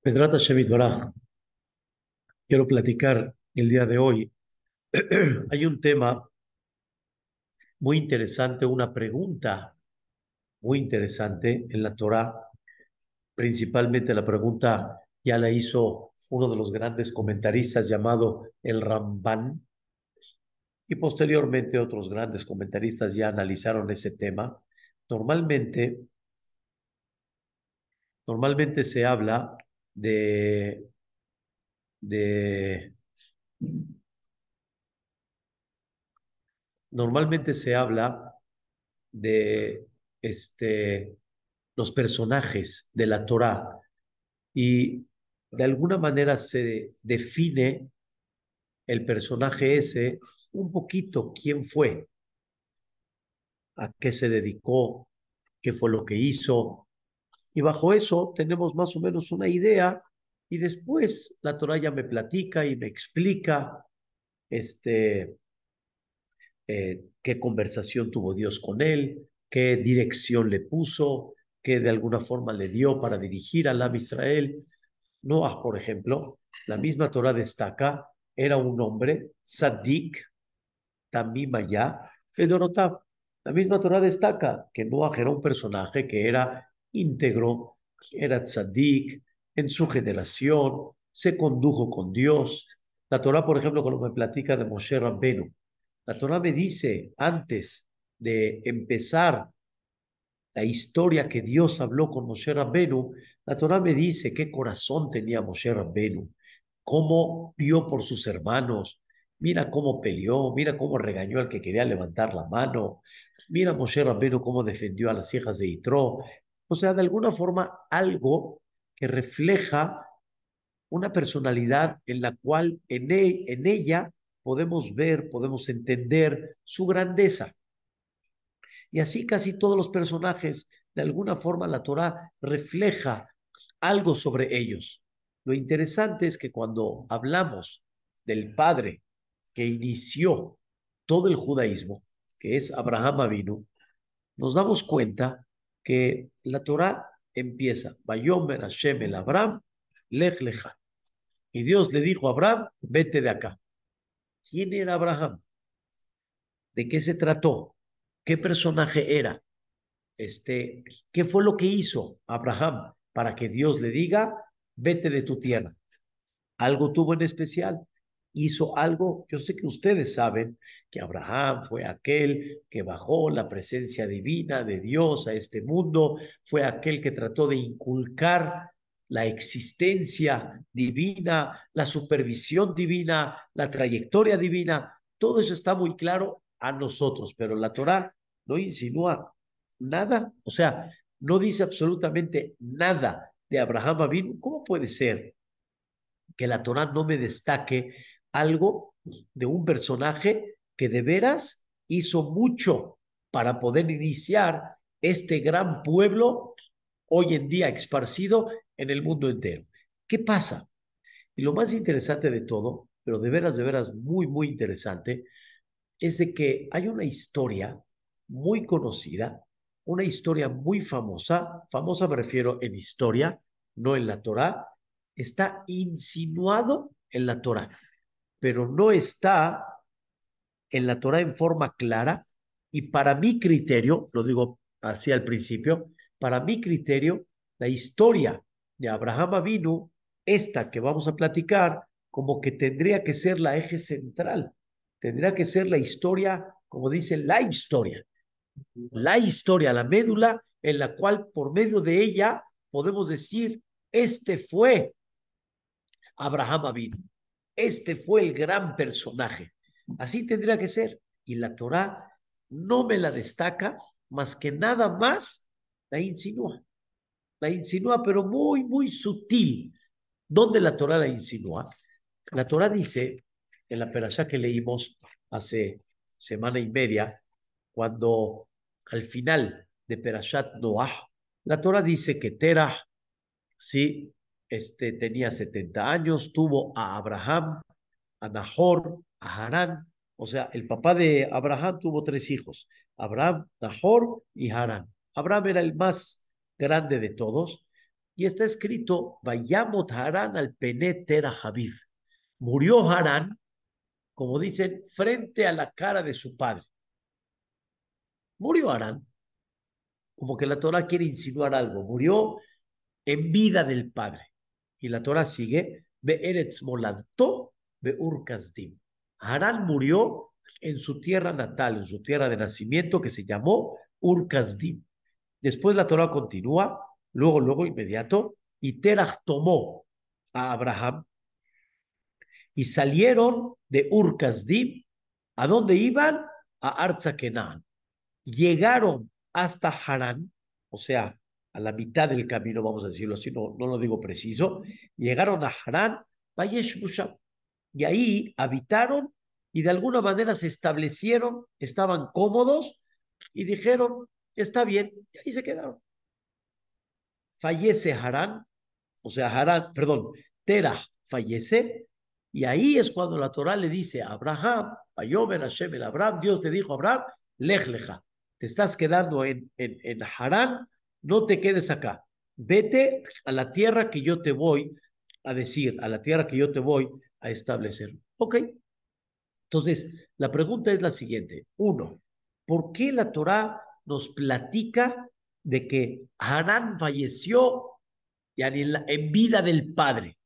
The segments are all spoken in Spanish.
Pedrata Shemit Baraj. Quiero platicar el día de hoy. Hay un tema muy interesante, una pregunta muy interesante en la Torah. Principalmente la pregunta ya la hizo uno de los grandes comentaristas llamado el Ramban. Y posteriormente otros grandes comentaristas ya analizaron ese tema. Normalmente, normalmente se habla de, de normalmente se habla de este, los personajes de la Torá y de alguna manera se define el personaje ese un poquito quién fue, a qué se dedicó, qué fue lo que hizo. Y bajo eso tenemos más o menos una idea y después la Torah ya me platica y me explica este, eh, qué conversación tuvo Dios con él, qué dirección le puso, qué de alguna forma le dio para dirigir al Am Israel. Noah, por ejemplo, la misma Torah destaca, era un hombre, Sadik, Tamimaya, Fedorotav. La misma Torah destaca que Noah era un personaje que era íntegro, era tzadik en su generación, se condujo con Dios. La Torah, por ejemplo, cuando me platica de Moshe Rabbenu, la Torah me dice antes de empezar la historia que Dios habló con Moshe Rabbenu, la Torah me dice qué corazón tenía Moshe Rabbenu, cómo vio por sus hermanos, Mira cómo peleó, mira cómo regañó al que quería levantar la mano. Mira Moshe Rabbenu cómo defendió a las hijas de Itro. O sea, de alguna forma algo que refleja una personalidad en la cual en, e, en ella podemos ver, podemos entender su grandeza. Y así casi todos los personajes, de alguna forma la Torah refleja algo sobre ellos. Lo interesante es que cuando hablamos del Padre que inició todo el judaísmo, que es Abraham Avinu, nos damos cuenta que la Torah empieza, Bayomer Hashem el Abraham, Lecha. Y Dios le dijo a Abraham, vete de acá. ¿Quién era Abraham? ¿De qué se trató? ¿Qué personaje era? Este, ¿Qué fue lo que hizo Abraham para que Dios le diga, vete de tu tierra? ¿Algo tuvo en especial? Hizo algo, yo sé que ustedes saben que Abraham fue aquel que bajó la presencia divina de Dios a este mundo, fue aquel que trató de inculcar la existencia divina, la supervisión divina, la trayectoria divina, todo eso está muy claro a nosotros, pero la Torah no insinúa nada, o sea, no dice absolutamente nada de Abraham ¿Cómo puede ser que la Torah no me destaque algo de un personaje que de veras hizo mucho para poder iniciar este gran pueblo hoy en día esparcido en el mundo entero. ¿Qué pasa? Y lo más interesante de todo, pero de veras, de veras muy, muy interesante, es de que hay una historia muy conocida, una historia muy famosa, famosa me refiero en historia, no en la Torah, está insinuado en la Torah pero no está en la Torah en forma clara y para mi criterio, lo digo así al principio, para mi criterio, la historia de Abraham Avinu, esta que vamos a platicar, como que tendría que ser la eje central, tendría que ser la historia, como dice, la historia, la historia, la médula en la cual por medio de ella podemos decir, este fue Abraham Avinu. Este fue el gran personaje. Así tendría que ser. Y la Torah no me la destaca más que nada más la insinúa. La insinúa, pero muy, muy sutil. ¿Dónde la Torah la insinúa? La Torah dice, en la perashá que leímos hace semana y media, cuando al final de Perashat Noah, la Torah dice que Terah, sí, este, tenía 70 años, tuvo a Abraham, a Nahor, a Harán. O sea, el papá de Abraham tuvo tres hijos, Abraham, Nahor y Harán. Abraham era el más grande de todos. Y está escrito, Vayamot Harán al Penetera Javiv. Murió Harán, como dicen, frente a la cara de su padre. Murió Harán, como que la Torah quiere insinuar algo. Murió en vida del padre. Y la Torah sigue, Be Eretz Moladto, Be Urkazdim. Harán murió en su tierra natal, en su tierra de nacimiento, que se llamó Urkazdim. Después la Torah continúa, luego, luego, inmediato, y Terach tomó a Abraham y salieron de Urkazdim. ¿A dónde iban? A Arzakenan. Llegaron hasta Harán, o sea, a la mitad del camino, vamos a decirlo así, no, no lo digo preciso. Llegaron a Harán, y ahí habitaron y de alguna manera se establecieron, estaban cómodos y dijeron, está bien, y ahí se quedaron. Fallece Harán, o sea, Harán, perdón, Tera fallece, y ahí es cuando la Torah le dice a Abraham, Ayomen Hashem el Abraham, Dios le dijo a Abraham, lej leja, te estás quedando en, en, en Harán, no te quedes acá, vete a la tierra que yo te voy a decir, a la tierra que yo te voy a establecer. Ok. Entonces, la pregunta es la siguiente. Uno, ¿por qué la Torah nos platica de que Harán falleció en vida del padre?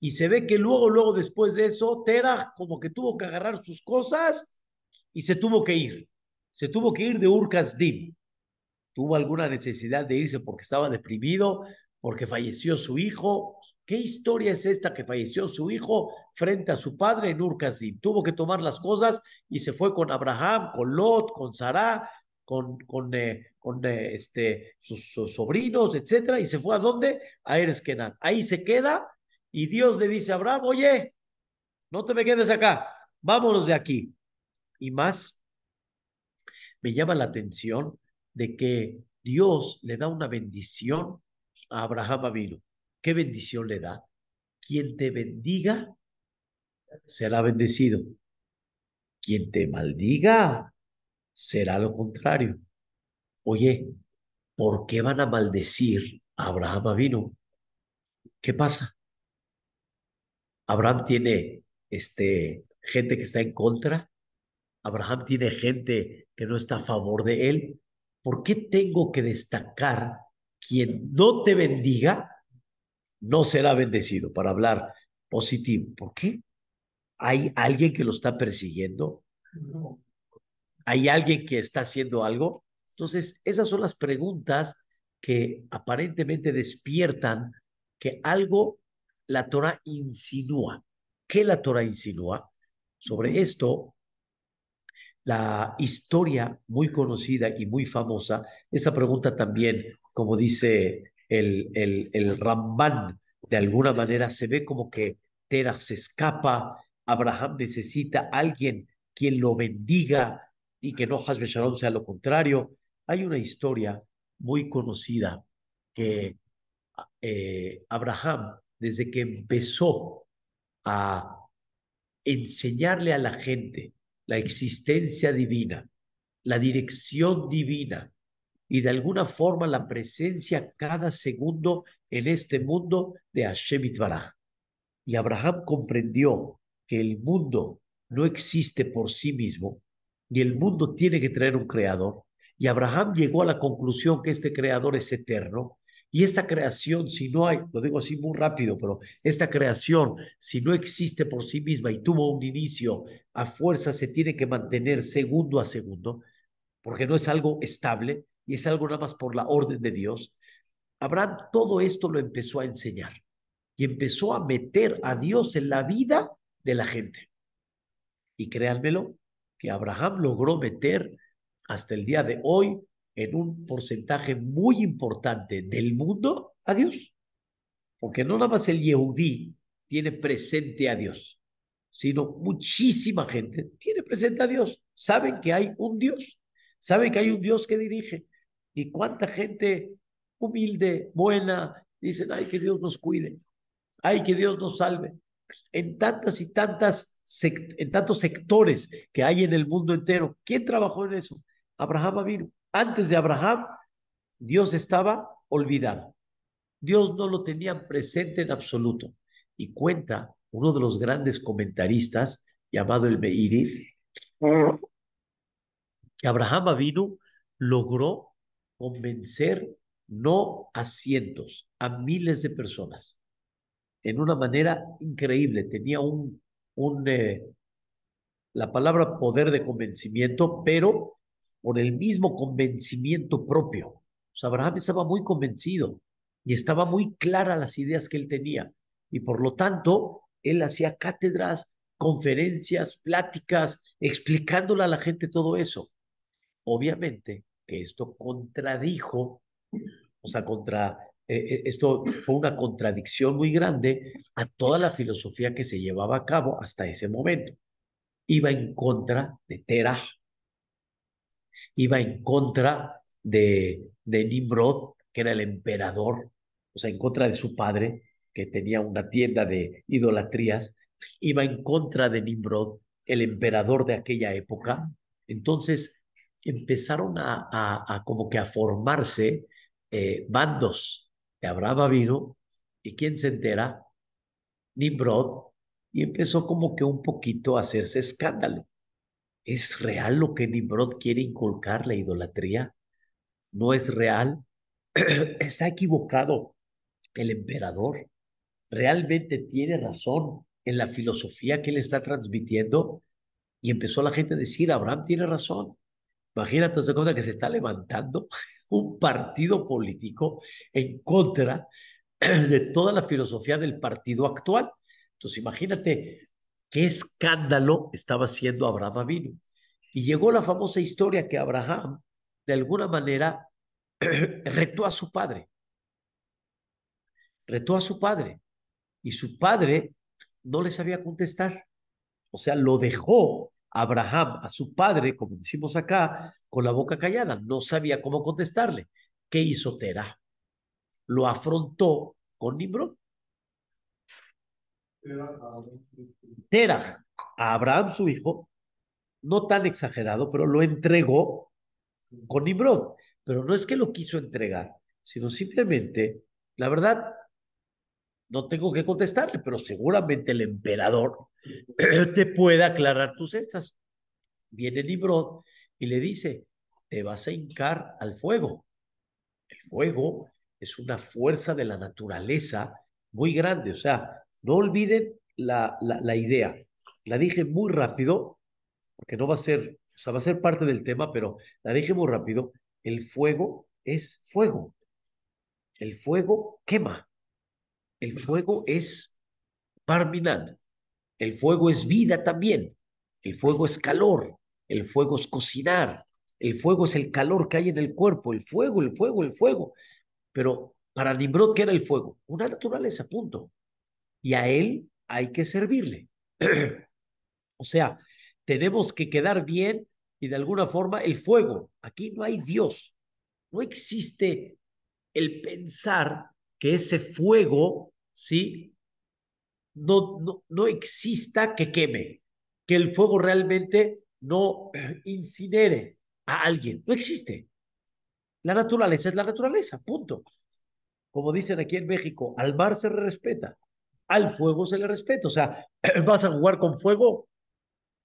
Y se ve que luego, luego después de eso, Tera como que tuvo que agarrar sus cosas y se tuvo que ir. Se tuvo que ir de Urkazdim. Tuvo alguna necesidad de irse porque estaba deprimido, porque falleció su hijo, ¿Qué historia es esta que falleció su hijo frente a su padre en Urkazim? Tuvo que tomar las cosas y se fue con Abraham, con Lot, con Sarah, con, con, eh, eh, este, sus, sobrinos, etcétera, y se fue a dónde? A Eres Ahí se queda y Dios le dice a Abraham, oye, no te me quedes acá, vámonos de aquí. Y más, me llama la atención de que Dios le da una bendición a Abraham Avino. ¿Qué bendición le da? Quien te bendiga será bendecido. Quien te maldiga será lo contrario. Oye, ¿por qué van a maldecir a Abraham vino? ¿Qué pasa? Abraham tiene este, gente que está en contra. Abraham tiene gente que no está a favor de él. ¿Por qué tengo que destacar quien no te bendiga no será bendecido, para hablar positivo. ¿Por qué? ¿Hay alguien que lo está persiguiendo? ¿Hay alguien que está haciendo algo? Entonces, esas son las preguntas que aparentemente despiertan que algo la Torah insinúa. ¿Qué la Torah insinúa? Sobre esto, la historia muy conocida y muy famosa, esa pregunta también, como dice el, el, el Ramban, de alguna manera se ve como que Terah se escapa, Abraham necesita a alguien quien lo bendiga y que no Hasbe Shalom sea lo contrario. Hay una historia muy conocida que eh, Abraham, desde que empezó a enseñarle a la gente la existencia divina, la dirección divina, y de alguna forma la presencia cada segundo en este mundo de Hashem Itbaraj. Y Abraham comprendió que el mundo no existe por sí mismo y el mundo tiene que traer un creador. Y Abraham llegó a la conclusión que este creador es eterno y esta creación, si no hay, lo digo así muy rápido, pero esta creación, si no existe por sí misma y tuvo un inicio, a fuerza se tiene que mantener segundo a segundo, porque no es algo estable, y es algo nada más por la orden de Dios, Abraham todo esto lo empezó a enseñar y empezó a meter a Dios en la vida de la gente. Y créanmelo, que Abraham logró meter hasta el día de hoy en un porcentaje muy importante del mundo a Dios. Porque no nada más el Yehudí tiene presente a Dios, sino muchísima gente tiene presente a Dios. Saben que hay un Dios, saben que hay un Dios que dirige. Y cuánta gente humilde, buena, dicen, ay, que Dios nos cuide, ay, que Dios nos salve. En tantas y tantas, en tantos sectores que hay en el mundo entero, ¿quién trabajó en eso? Abraham vino. Antes de Abraham, Dios estaba olvidado. Dios no lo tenía presente en absoluto. Y cuenta uno de los grandes comentaristas, llamado el Meiri, que Abraham vino logró convencer no a cientos, a miles de personas, en una manera increíble. Tenía un, un eh, la palabra poder de convencimiento, pero por el mismo convencimiento propio. O sea, Abraham estaba muy convencido y estaba muy clara las ideas que él tenía. Y por lo tanto, él hacía cátedras, conferencias, pláticas, explicándole a la gente todo eso. Obviamente que esto contradijo, o sea, contra, eh, eh, esto fue una contradicción muy grande a toda la filosofía que se llevaba a cabo hasta ese momento. Iba en contra de Terah, iba en contra de, de Nimrod, que era el emperador, o sea, en contra de su padre, que tenía una tienda de idolatrías, iba en contra de Nimrod, el emperador de aquella época. Entonces empezaron a, a, como que a formarse eh, bandos de Abraham vino y quién se entera, Nimrod, y empezó como que un poquito a hacerse escándalo. ¿Es real lo que Nimrod quiere inculcar, la idolatría? ¿No es real? Está equivocado el emperador. ¿Realmente tiene razón en la filosofía que él está transmitiendo? Y empezó la gente a decir, Abraham tiene razón. Imagínate, se cuenta que se está levantando un partido político en contra de toda la filosofía del partido actual. Entonces, imagínate qué escándalo estaba haciendo Abraham vino. Y llegó la famosa historia que Abraham, de alguna manera, retó a su padre. Retó a su padre. Y su padre no le sabía contestar. O sea, lo dejó Abraham a su padre, como decimos acá, con la boca callada. No sabía cómo contestarle. ¿Qué hizo Terah? Lo afrontó con Nimrod. Terah, a Abraham su hijo, no tan exagerado, pero lo entregó con Nimrod. Pero no es que lo quiso entregar, sino simplemente, la verdad, no tengo que contestarle, pero seguramente el emperador te puede aclarar tus estas. Viene Nimrod y le dice, te vas a hincar al fuego. El fuego es una fuerza de la naturaleza muy grande, o sea, no olviden la, la, la idea. La dije muy rápido, porque no va a ser, o sea, va a ser parte del tema, pero la dije muy rápido. El fuego es fuego. El fuego quema. El fuego es parminan. El fuego es vida también. El fuego es calor. El fuego es cocinar. El fuego es el calor que hay en el cuerpo. El fuego, el fuego, el fuego. Pero para Nimrod, ¿qué era el fuego? Una naturaleza, punto. Y a él hay que servirle. o sea, tenemos que quedar bien y de alguna forma el fuego. Aquí no hay Dios. No existe el pensar que ese fuego, ¿sí? No, no, no exista que queme, que el fuego realmente no incinere a alguien. No existe. La naturaleza es la naturaleza, punto. Como dicen aquí en México, al mar se respeta, al fuego se le respeta. O sea, vas a jugar con fuego,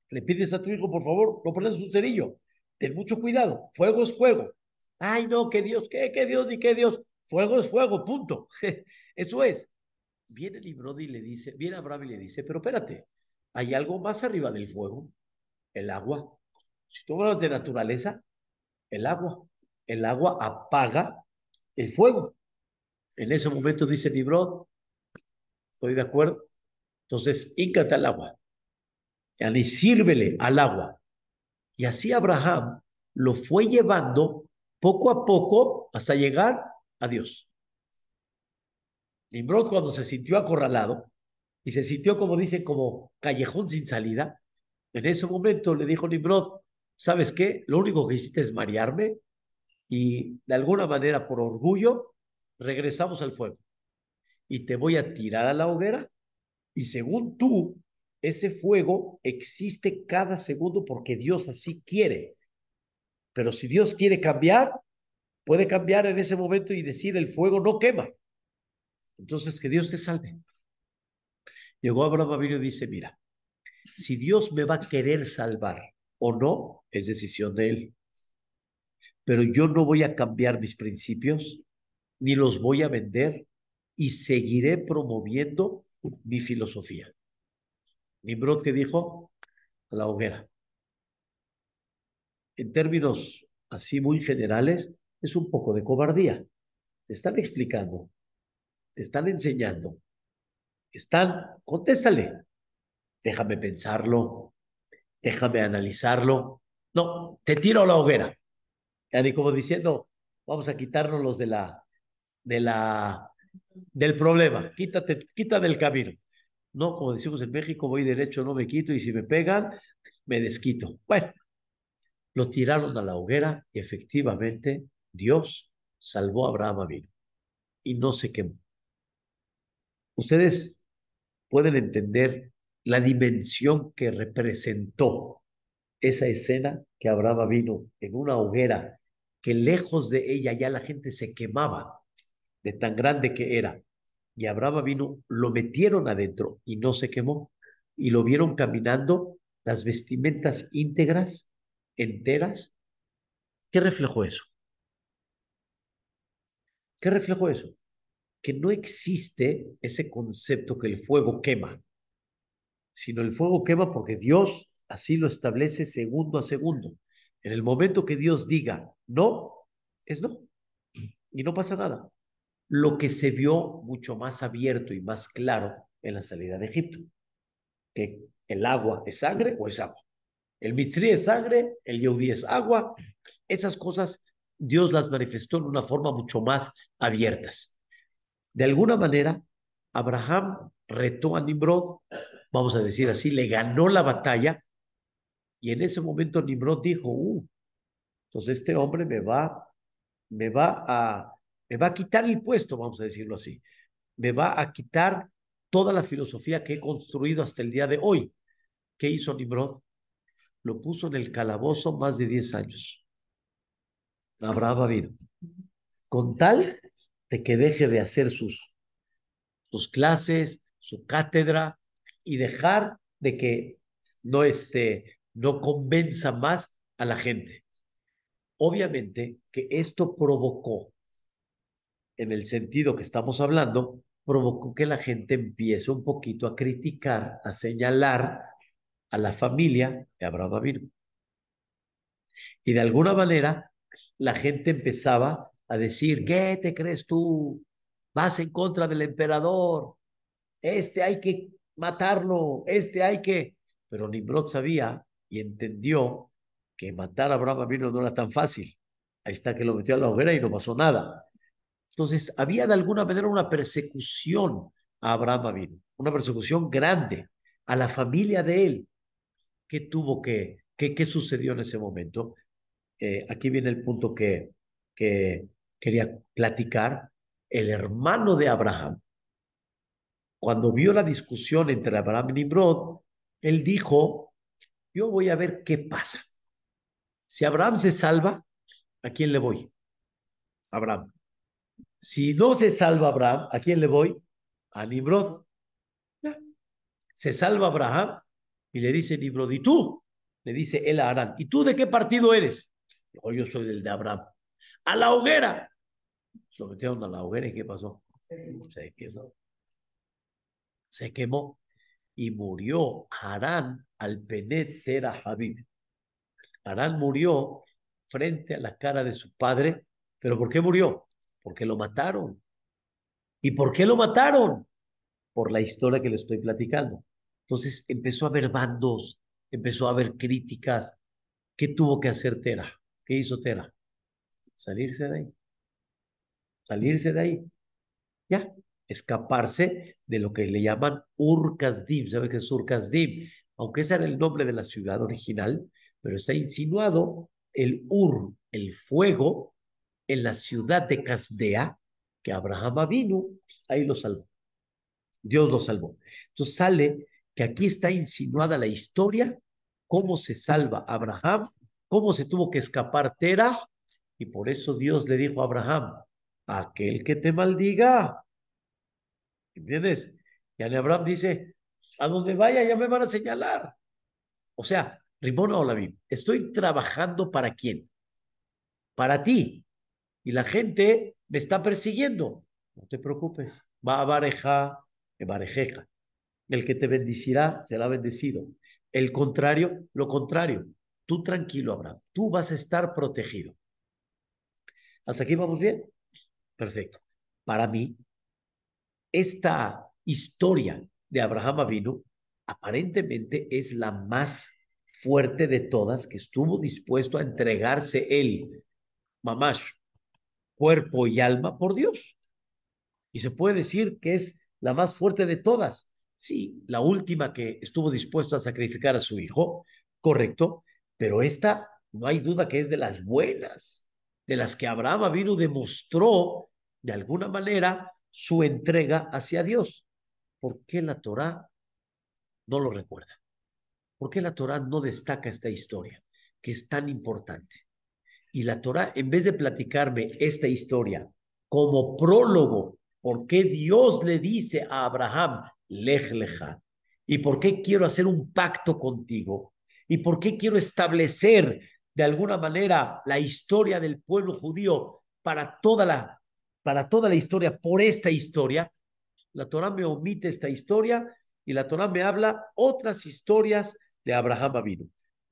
le pides a tu hijo, por favor, no pones un cerillo. Ten mucho cuidado. Fuego es fuego. Ay, no, que Dios, que, Dios, ni que Dios. Fuego es fuego, punto. Eso es. Viene Nimrod y le dice, viene Abraham y le dice, pero espérate, hay algo más arriba del fuego, el agua. Si tú hablas de naturaleza, el agua. El agua apaga el fuego. En ese momento dice Nimrod, estoy de acuerdo. Entonces, íncate al agua. Y sírvele al agua. Y así Abraham lo fue llevando poco a poco hasta llegar a Dios. Nimrod cuando se sintió acorralado y se sintió, como dicen, como callejón sin salida, en ese momento le dijo Nimrod, ¿sabes qué? Lo único que hiciste es marearme y de alguna manera por orgullo regresamos al fuego y te voy a tirar a la hoguera y según tú ese fuego existe cada segundo porque Dios así quiere. Pero si Dios quiere cambiar, puede cambiar en ese momento y decir el fuego no quema. Entonces, que Dios te salve. Llegó Abraham y dice, mira, si Dios me va a querer salvar o no, es decisión de él. Pero yo no voy a cambiar mis principios, ni los voy a vender, y seguiré promoviendo mi filosofía. Nimrod que dijo, a la hoguera. En términos así muy generales, es un poco de cobardía. Te están explicando, te están enseñando, están, contéstale, déjame pensarlo, déjame analizarlo. No, te tiro a la hoguera. Y como diciendo, vamos a quitarnos los de la, de la, del problema, quítate, quita del camino. No, como decimos en México, voy derecho, no me quito, y si me pegan, me desquito. Bueno, lo tiraron a la hoguera y efectivamente Dios salvó a Abraham Avino y no se quemó. Ustedes pueden entender la dimensión que representó esa escena que Abraham vino en una hoguera que lejos de ella ya la gente se quemaba de tan grande que era. Y Abraham vino, lo metieron adentro y no se quemó. Y lo vieron caminando las vestimentas íntegras, enteras. ¿Qué reflejó eso? ¿Qué reflejó eso? Que no existe ese concepto que el fuego quema, sino el fuego quema porque Dios así lo establece segundo a segundo. En el momento que Dios diga no, es no. Y no pasa nada. Lo que se vio mucho más abierto y más claro en la salida de Egipto, que el agua es sangre o es agua. El mitri es sangre, el yehudí es agua. Esas cosas Dios las manifestó en una forma mucho más abiertas. De alguna manera, Abraham retó a Nimrod, vamos a decir así, le ganó la batalla y en ese momento Nimrod dijo, uh, entonces este hombre me va, me va a, me va a quitar el puesto, vamos a decirlo así, me va a quitar toda la filosofía que he construido hasta el día de hoy. ¿Qué hizo Nimrod? Lo puso en el calabozo más de 10 años. Abraham vino. Con tal de que deje de hacer sus, sus clases, su cátedra y dejar de que no, este, no convenza más a la gente. Obviamente que esto provocó, en el sentido que estamos hablando, provocó que la gente empiece un poquito a criticar, a señalar a la familia de Abraham vino. Y de alguna manera la gente empezaba a decir, ¿qué te crees tú? Vas en contra del emperador, este hay que matarlo, este hay que... Pero Nimrod sabía y entendió que matar a Abraham vino no era tan fácil. Ahí está que lo metió a la hoguera y no pasó nada. Entonces, había de alguna manera una persecución a Abraham vino, una persecución grande a la familia de él. ¿Qué tuvo que, qué, qué sucedió en ese momento? Eh, aquí viene el punto que, que quería platicar. El hermano de Abraham, cuando vio la discusión entre Abraham y Nimrod, él dijo, yo voy a ver qué pasa. Si Abraham se salva, ¿a quién le voy? Abraham. Si no se salva Abraham, ¿a quién le voy? A Nimrod. Se salva Abraham y le dice Nimrod, ¿y tú? Le dice él a Arán, ¿y tú de qué partido eres? O yo soy del de Abraham. A la hoguera. Lo metieron a la hoguera y ¿qué pasó? Se quemó. Se quemó y murió Harán al Penet Tera Habib. Harán murió frente a la cara de su padre. ¿Pero por qué murió? Porque lo mataron. ¿Y por qué lo mataron? Por la historia que le estoy platicando. Entonces empezó a haber bandos, empezó a haber críticas. ¿Qué tuvo que hacer Tera? ¿Qué hizo Tera? Salirse de ahí. Salirse de ahí. Ya, escaparse de lo que le llaman Urkazdim. ¿Sabe qué es Urkazdim? Aunque ese era el nombre de la ciudad original, pero está insinuado el Ur, el fuego, en la ciudad de Casdea, que Abraham vino, ahí lo salvó. Dios lo salvó. Entonces sale que aquí está insinuada la historia, cómo se salva Abraham cómo se tuvo que escapar Tera Y por eso Dios le dijo a Abraham, aquel que te maldiga. ¿Entiendes? Y Abraham dice, a donde vaya ya me van a señalar. O sea, Rimona Olavim, estoy trabajando para quién? Para ti. Y la gente me está persiguiendo. No te preocupes. Va a bareja, barejeja. El que te bendicirá será bendecido. El contrario, lo contrario. Tú tranquilo, Abraham. Tú vas a estar protegido. ¿Hasta aquí vamos bien? Perfecto. Para mí, esta historia de Abraham Avinu aparentemente es la más fuerte de todas que estuvo dispuesto a entregarse él, mamás, cuerpo y alma por Dios. Y se puede decir que es la más fuerte de todas. Sí, la última que estuvo dispuesto a sacrificar a su hijo, correcto, pero esta no hay duda que es de las buenas, de las que Abraham vino demostró de alguna manera su entrega hacia Dios. ¿Por qué la Torá no lo recuerda? ¿Por qué la Torá no destaca esta historia que es tan importante? Y la Torá, en vez de platicarme esta historia como prólogo, ¿por qué Dios le dice a Abraham, lej leja? ¿Y por qué quiero hacer un pacto contigo? ¿Y por qué quiero establecer de alguna manera la historia del pueblo judío para toda la, para toda la historia, por esta historia? La Torah me omite esta historia y la Torah me habla otras historias de Abraham vino.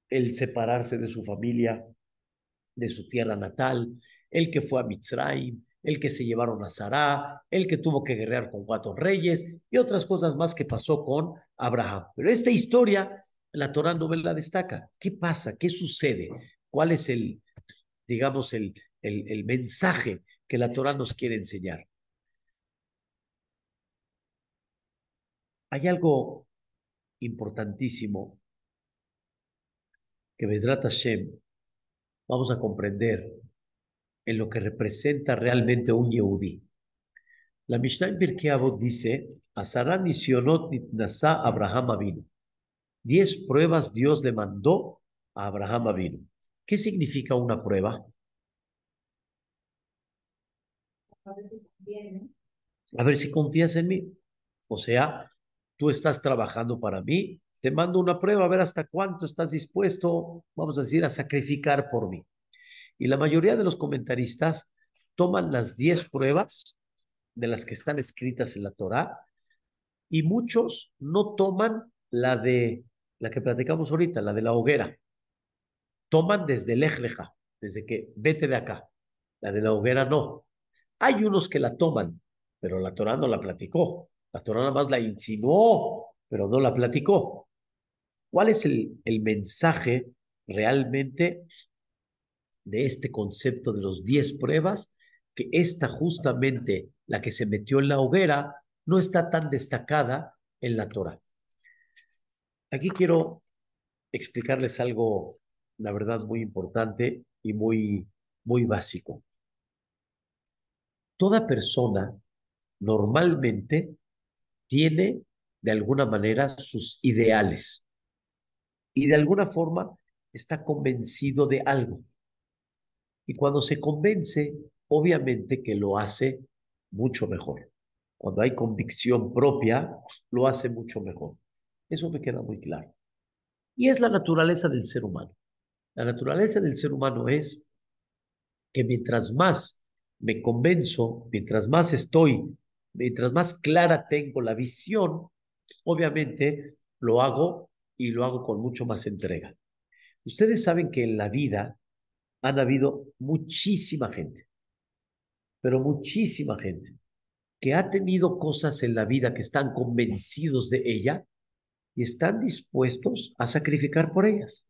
El separarse de su familia, de su tierra natal, el que fue a Mitzrayim, el que se llevaron a Sará, el que tuvo que guerrear con cuatro reyes y otras cosas más que pasó con Abraham. Pero esta historia, la Torah no la destaca. ¿Qué pasa? ¿Qué sucede? ¿Cuál es el, digamos, el, el, el mensaje que la Torah nos quiere enseñar? Hay algo importantísimo que Vedrat Hashem vamos a comprender en lo que representa realmente un Yehudi. La Mishnah en Pirkei Avot dice, Nisionot Nitnasa Abraham Avinu. Diez pruebas Dios le mandó a Abraham Avinu. ¿Qué significa una prueba? A ver si confías en mí. O sea, tú estás trabajando para mí, te mando una prueba a ver hasta cuánto estás dispuesto, vamos a decir, a sacrificar por mí. Y la mayoría de los comentaristas toman las 10 pruebas de las que están escritas en la Torá y muchos no toman la de la que platicamos ahorita, la de la hoguera. Toman desde el Ejleja, desde que vete de acá. La de la hoguera no. Hay unos que la toman, pero la Torá no la platicó. La Torá nada más la insinuó, pero no la platicó. ¿Cuál es el, el mensaje realmente de este concepto de los diez pruebas, que esta justamente, la que se metió en la hoguera, no está tan destacada en la Torah. Aquí quiero explicarles algo, la verdad, muy importante y muy, muy básico. Toda persona normalmente tiene de alguna manera sus ideales y de alguna forma está convencido de algo. Y cuando se convence, obviamente que lo hace mucho mejor. Cuando hay convicción propia, lo hace mucho mejor. Eso me queda muy claro. Y es la naturaleza del ser humano. La naturaleza del ser humano es que mientras más me convenzo, mientras más estoy, mientras más clara tengo la visión, obviamente lo hago y lo hago con mucho más entrega. Ustedes saben que en la vida han habido muchísima gente, pero muchísima gente que ha tenido cosas en la vida que están convencidos de ella y están dispuestos a sacrificar por ellas.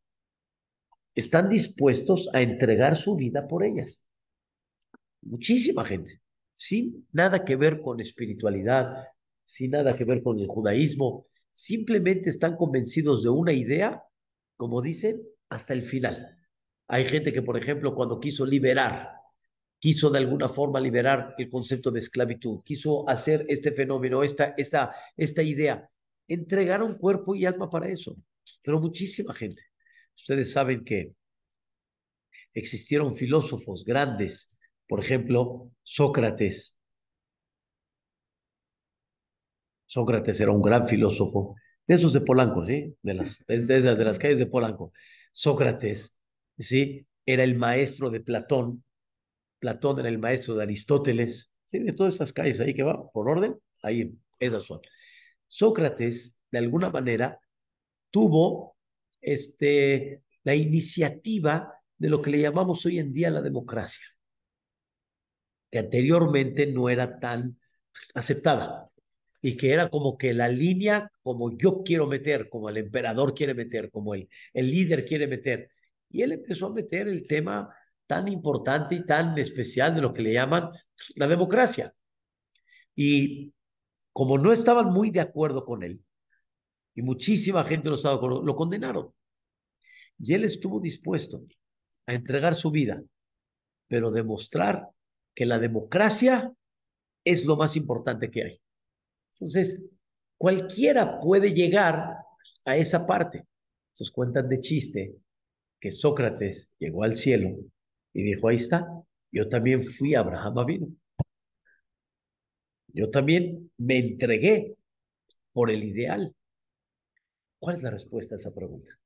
Están dispuestos a entregar su vida por ellas. Muchísima gente, sin nada que ver con espiritualidad, sin nada que ver con el judaísmo, simplemente están convencidos de una idea, como dicen, hasta el final. Hay gente que, por ejemplo, cuando quiso liberar, quiso de alguna forma liberar el concepto de esclavitud, quiso hacer este fenómeno, esta, esta, esta idea, entregaron cuerpo y alma para eso, pero muchísima gente. Ustedes saben que existieron filósofos grandes, por ejemplo, Sócrates. Sócrates era un gran filósofo, de esos de Polanco, ¿sí? De las, de, las calles de Polanco. Sócrates, ¿sí? Era el maestro de Platón. Platón era el maestro de Aristóteles, ¿sí? De todas esas calles ahí que va, por orden, ahí, esas son. Sócrates, de alguna manera, tuvo este, la iniciativa de lo que le llamamos hoy en día la democracia, que anteriormente no era tan aceptada y que era como que la línea como yo quiero meter, como el emperador quiere meter, como el, el líder quiere meter. Y él empezó a meter el tema tan importante y tan especial de lo que le llaman la democracia. Y como no estaban muy de acuerdo con él, y muchísima gente lo estaba lo condenaron. Y él estuvo dispuesto a entregar su vida, pero demostrar que la democracia es lo más importante que hay. Entonces, cualquiera puede llegar a esa parte. Entonces cuentan de chiste que Sócrates llegó al cielo y dijo, ahí está, yo también fui a Abraham Avino. Yo también me entregué por el ideal. ¿Cuál es la respuesta a esa pregunta?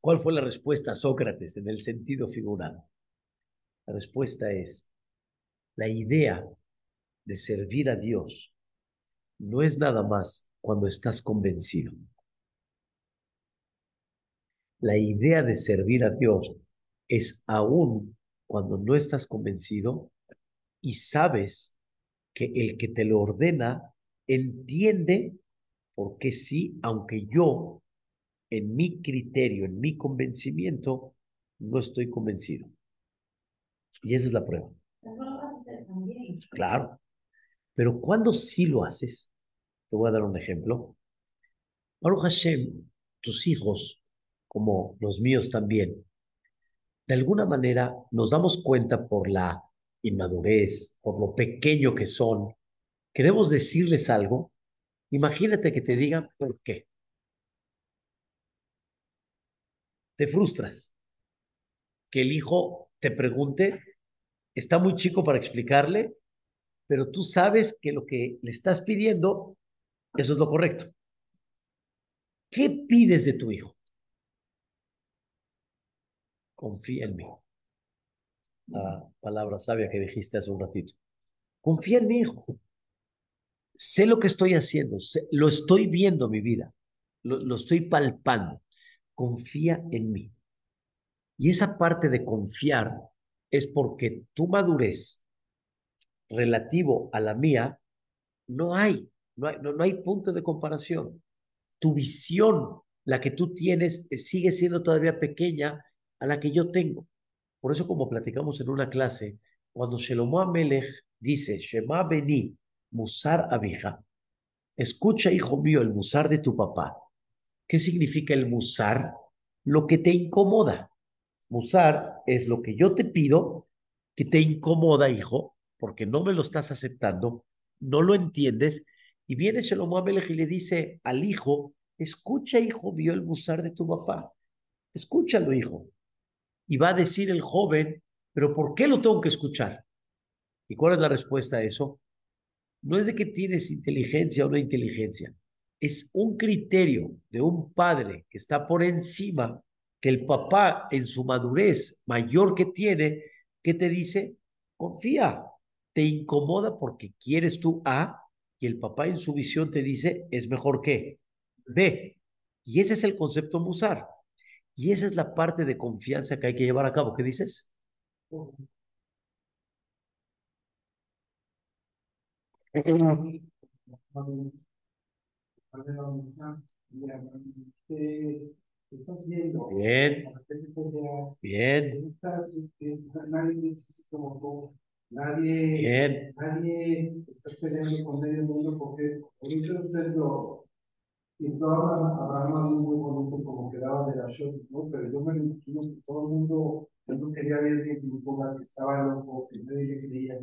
¿Cuál fue la respuesta a Sócrates en el sentido figurado? La respuesta es, la idea de servir a Dios no es nada más cuando estás convencido. La idea de servir a Dios es aún cuando no estás convencido y sabes que el que te lo ordena entiende por qué sí, aunque yo en mi criterio, en mi convencimiento, no estoy convencido. Y esa es la prueba. Claro. Pero cuando sí lo haces, te voy a dar un ejemplo. Baruch Hashem, tus hijos, como los míos también, de alguna manera nos damos cuenta por la inmadurez, por lo pequeño que son, queremos decirles algo. Imagínate que te digan por qué. te frustras. Que el hijo te pregunte, está muy chico para explicarle, pero tú sabes que lo que le estás pidiendo, eso es lo correcto. ¿Qué pides de tu hijo? Confía en mí. La palabra sabia que dijiste hace un ratito. Confía en mi hijo. Sé lo que estoy haciendo, lo estoy viendo mi vida, lo estoy palpando confía en mí. Y esa parte de confiar es porque tu madurez relativo a la mía no hay, no hay, no, hay punto de comparación. Tu visión, la que tú tienes, eh, sigue siendo todavía pequeña a la que yo tengo. Por eso, como platicamos en una clase, cuando Shelomo Amelech dice, Shema Beni, Musar Abija, escucha, hijo mío, el musar de tu papá, ¿Qué significa el musar? Lo que te incomoda. Musar es lo que yo te pido que te incomoda, hijo, porque no me lo estás aceptando, no lo entiendes, y viene Shlomo Amelech y le dice al hijo, escucha, hijo, vio el musar de tu papá, escúchalo, hijo. Y va a decir el joven, pero ¿por qué lo tengo que escuchar? ¿Y cuál es la respuesta a eso? No es de que tienes inteligencia o no inteligencia, es un criterio de un padre que está por encima, que el papá en su madurez mayor que tiene, que te dice, confía, te incomoda porque quieres tú A, y el papá en su visión te dice, es mejor que B. Y ese es el concepto musar. Y esa es la parte de confianza que hay que llevar a cabo. ¿Qué dices? Bien. Bien. Nadie, Bien. nadie está peleando con medio mundo porque ahorita usted lo pintó a Abraham muy bonito como quedaba de la show, ¿no? Pero yo me imagino que todo el mundo, yo no quería ver que que estaba loco, que nadie le creía,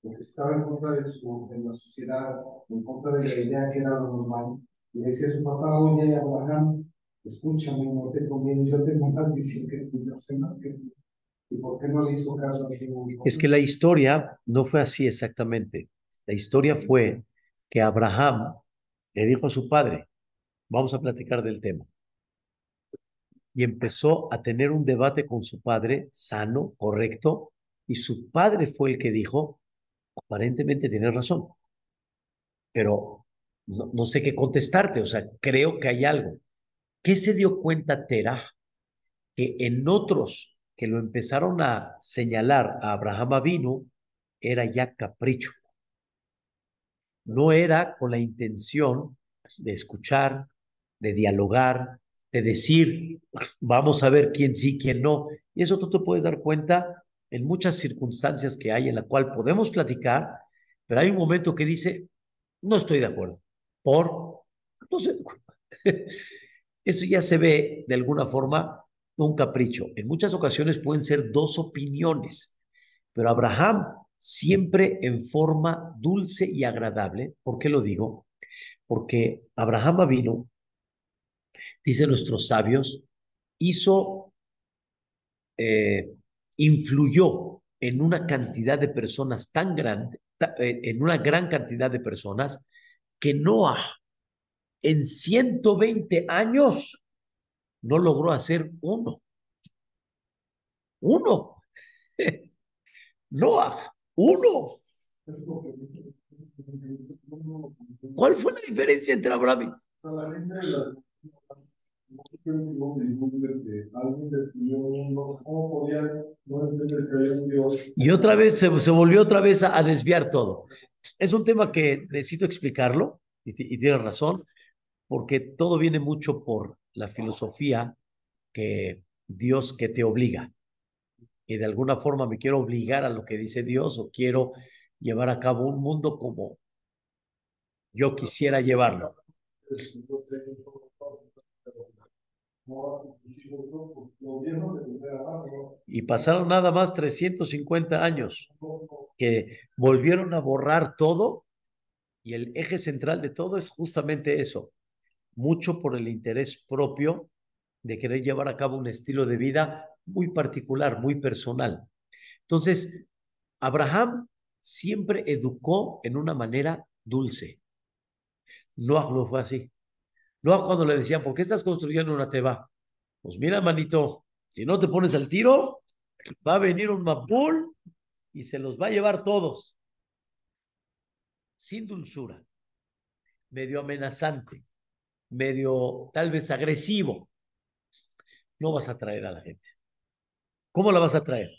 que estaba en contra de, su, de la sociedad, en contra de la idea que era lo normal. Y decía su papá, oye, Abraham, escúchame, no te conviene, yo tengo más visión que tú, yo sé más que tú. ¿Y por qué no le hizo caso Es que la historia no fue así exactamente. La historia fue que Abraham le dijo a su padre, vamos a platicar del tema. Y empezó a tener un debate con su padre sano, correcto, y su padre fue el que dijo, aparentemente tienes razón, pero no, no, sé qué contestarte, o sea, creo que hay algo. ¿Qué se dio cuenta Terah? Que en otros que lo empezaron a señalar a Abraham Avinu, era ya capricho. No era con la intención de escuchar, de dialogar, de decir, vamos a ver quién sí, quién no. Y eso tú te puedes dar cuenta en muchas circunstancias que hay en la cual podemos platicar, pero hay un momento que dice, no estoy de acuerdo. Por, no eso ya se ve de alguna forma un capricho. En muchas ocasiones pueden ser dos opiniones, pero Abraham siempre en forma dulce y agradable. ¿Por qué lo digo? Porque Abraham vino, dice nuestros sabios, hizo, eh, influyó en una cantidad de personas tan grande, eh, en una gran cantidad de personas, que Noah en 120 años no logró hacer uno. Uno. Noah, uno. ¿Cuál fue la diferencia entre Abraham y otra vez se, se, volvió otra vez a, a, desviar todo. Es un tema que necesito explicarlo, y, y tiene razón, porque todo viene mucho por la filosofía que Dios que te obliga. Y de alguna forma me quiero obligar a lo que dice Dios o quiero llevar a cabo un mundo como yo quisiera llevarlo. Y pasaron nada más 350 años que volvieron a borrar todo y el eje central de todo es justamente eso, mucho por el interés propio de querer llevar a cabo un estilo de vida muy particular, muy personal. Entonces, Abraham siempre educó en una manera dulce. Noah no fue así. Noah cuando le decían, ¿por qué estás construyendo una teba? Pues mira, manito, si no te pones al tiro, va a venir un mapul y se los va a llevar todos. Sin dulzura, medio amenazante, medio tal vez agresivo no vas a traer a la gente. ¿Cómo la vas a traer?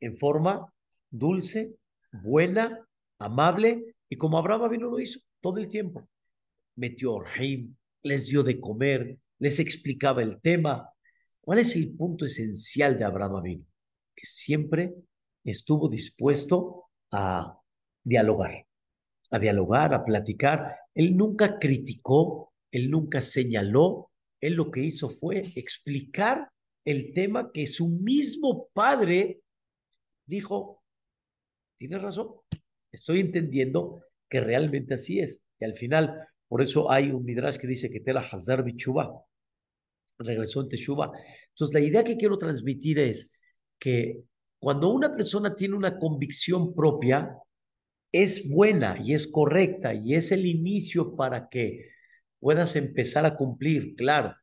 En forma dulce, buena, amable, y como Abraham vino lo hizo todo el tiempo. Metió Orheim, les dio de comer, les explicaba el tema. ¿Cuál es el punto esencial de Abraham vino? Que siempre estuvo dispuesto a dialogar, a dialogar, a platicar. Él nunca criticó, él nunca señaló, él lo que hizo fue explicar el tema que su mismo padre dijo, tienes razón, estoy entendiendo que realmente así es. Y al final, por eso hay un midrash que dice que Tela Hazar Bichuba regresó en Teshuba. Entonces, la idea que quiero transmitir es que cuando una persona tiene una convicción propia, es buena y es correcta y es el inicio para que puedas empezar a cumplir, claro,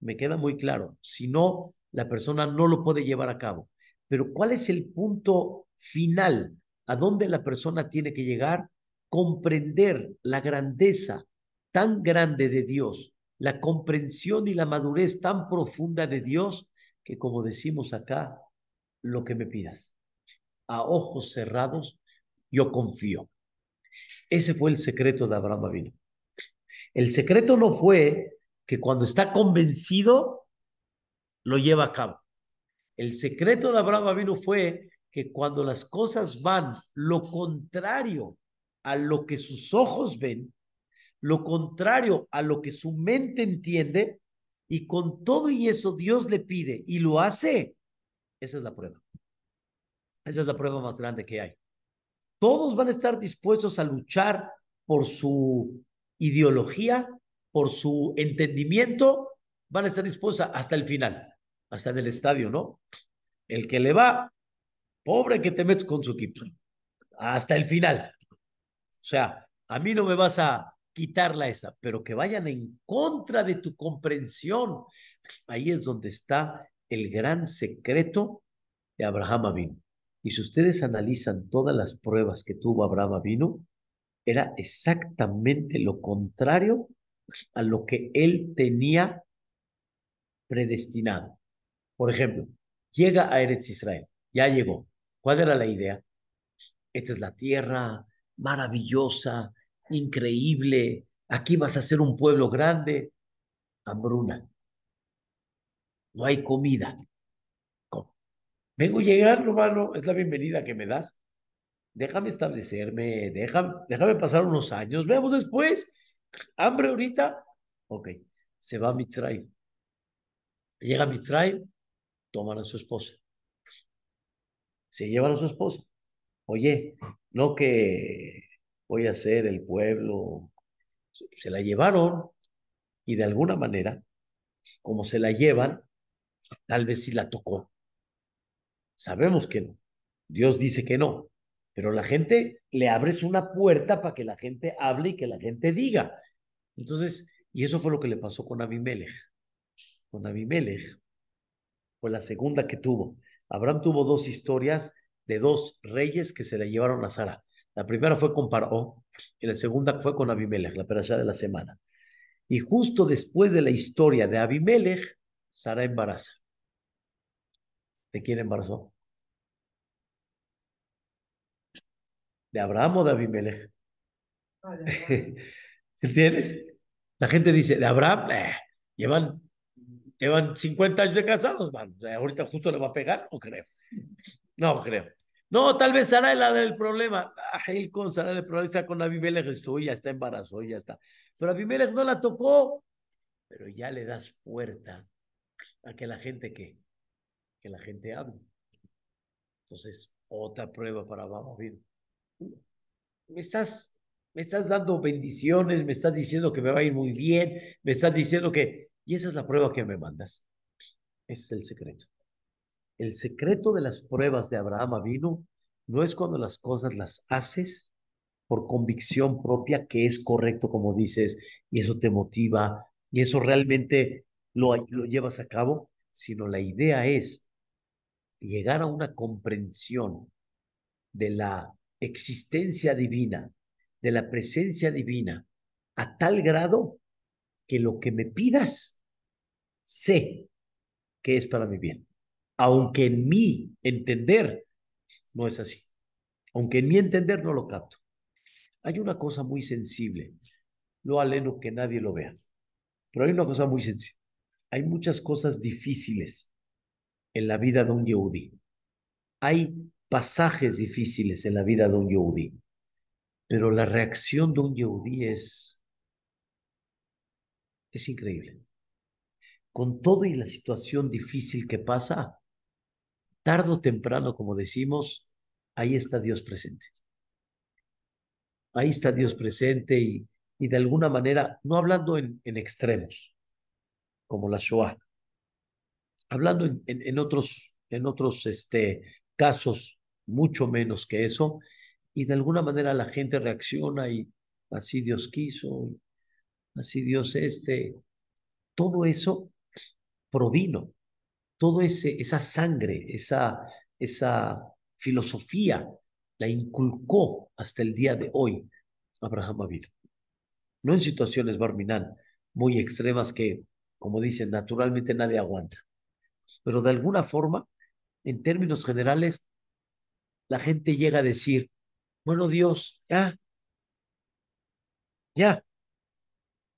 me queda muy claro. Si no, la persona no lo puede llevar a cabo. Pero ¿cuál es el punto final? ¿A dónde la persona tiene que llegar? Comprender la grandeza tan grande de Dios, la comprensión y la madurez tan profunda de Dios, que como decimos acá, lo que me pidas. A ojos cerrados, yo confío. Ese fue el secreto de Abraham Avino. El secreto no fue que cuando está convencido, lo lleva a cabo. El secreto de Abraham vino fue que cuando las cosas van lo contrario a lo que sus ojos ven, lo contrario a lo que su mente entiende, y con todo y eso Dios le pide y lo hace, esa es la prueba. Esa es la prueba más grande que hay. Todos van a estar dispuestos a luchar por su ideología, por su entendimiento, van a estar dispuestos hasta el final, hasta en el estadio, ¿no? El que le va, pobre que te metes con su equipo. Hasta el final. O sea, a mí no me vas a quitarla esa, pero que vayan en contra de tu comprensión. Ahí es donde está el gran secreto de Abraham Avinu. Y si ustedes analizan todas las pruebas que tuvo Abraham Avinu, era exactamente lo contrario a lo que él tenía predestinado. Por ejemplo, llega a Eretz Israel, ya llegó. ¿Cuál era la idea? Esta es la tierra maravillosa, increíble, aquí vas a ser un pueblo grande. Hambruna. No hay comida. Vengo llegando, hermano, es la bienvenida que me das. Déjame establecerme, déjame, déjame pasar unos años, veamos después. ¿Hambre ahorita? Ok, se va a Mitzrayim. Llega a toman a su esposa. Se llevan a su esposa. Oye, no que voy a ser el pueblo. Se la llevaron y de alguna manera, como se la llevan, tal vez sí la tocó. Sabemos que no. Dios dice que no. Pero la gente le abres una puerta para que la gente hable y que la gente diga. Entonces, y eso fue lo que le pasó con Abimelech. Con Abimelech fue la segunda que tuvo. Abraham tuvo dos historias de dos reyes que se le llevaron a Sara. La primera fue con Paró y la segunda fue con Abimelech, la perashá de la semana. Y justo después de la historia de Abimelech, Sara embaraza. ¿De quién embarazó? ¿De Abraham o de Abimelech? ¿Entiendes? La gente dice, de Abraham, eh, llevan, llevan 50 años de casados, man. ahorita justo le va a pegar, no creo. No creo. No, tal vez Sara es la del problema. Ah, él con Sara el problema está con Abimelech, esto ya está embarazado, ya está. Pero Abimelech no la tocó, pero ya le das puerta a que la gente que, que la gente hable. Entonces, otra prueba para Abraham me estás, me estás dando bendiciones, me estás diciendo que me va a ir muy bien, me estás diciendo que... Y esa es la prueba que me mandas. Ese es el secreto. El secreto de las pruebas de Abraham vino no es cuando las cosas las haces por convicción propia que es correcto como dices y eso te motiva y eso realmente lo, lo llevas a cabo, sino la idea es llegar a una comprensión de la existencia divina, de la presencia divina, a tal grado que lo que me pidas, sé que es para mi bien. Aunque en mi entender no es así. Aunque en mi entender no lo capto. Hay una cosa muy sensible. Lo aleno que nadie lo vea. Pero hay una cosa muy sensible. Hay muchas cosas difíciles en la vida de un Yehudi. Hay pasajes difíciles en la vida de un Yehudi, pero la reacción de un Yehudi es, es increíble. Con todo y la situación difícil que pasa, tarde o temprano, como decimos, ahí está Dios presente. Ahí está Dios presente y, y de alguna manera, no hablando en, en extremos, como la Shoah, hablando en, en, en otros, en otros este, casos mucho menos que eso, y de alguna manera la gente reacciona y así Dios quiso, así Dios este, todo eso provino, todo ese, esa sangre, esa, esa filosofía la inculcó hasta el día de hoy Abraham Avir. No en situaciones barminal muy extremas que, como dicen, naturalmente nadie aguanta, pero de alguna forma, en términos generales, la gente llega a decir, bueno Dios, ya, ya,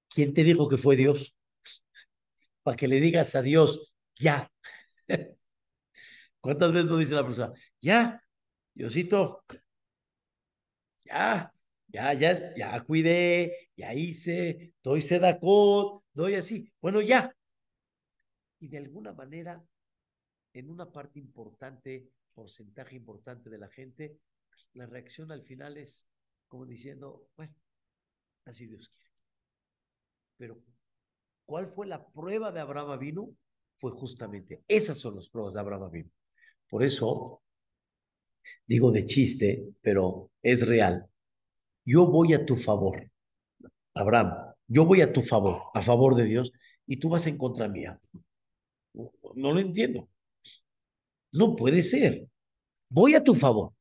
¿quién te dijo que fue Dios? Para que le digas a Dios, ya. ¿Cuántas veces lo dice la persona? Ya, Diosito, ya, ya, ya, ya cuidé, ya hice, doy sedacot, doy así. Bueno, ya. Y de alguna manera, en una parte importante porcentaje importante de la gente, la reacción al final es como diciendo, bueno, así Dios quiere. Pero, ¿cuál fue la prueba de Abraham vino? Fue justamente, esas son las pruebas de Abraham vino. Por eso digo de chiste, pero es real. Yo voy a tu favor, Abraham, yo voy a tu favor, a favor de Dios, y tú vas en contra mía. No lo entiendo. No puede ser. Voy a tu favor.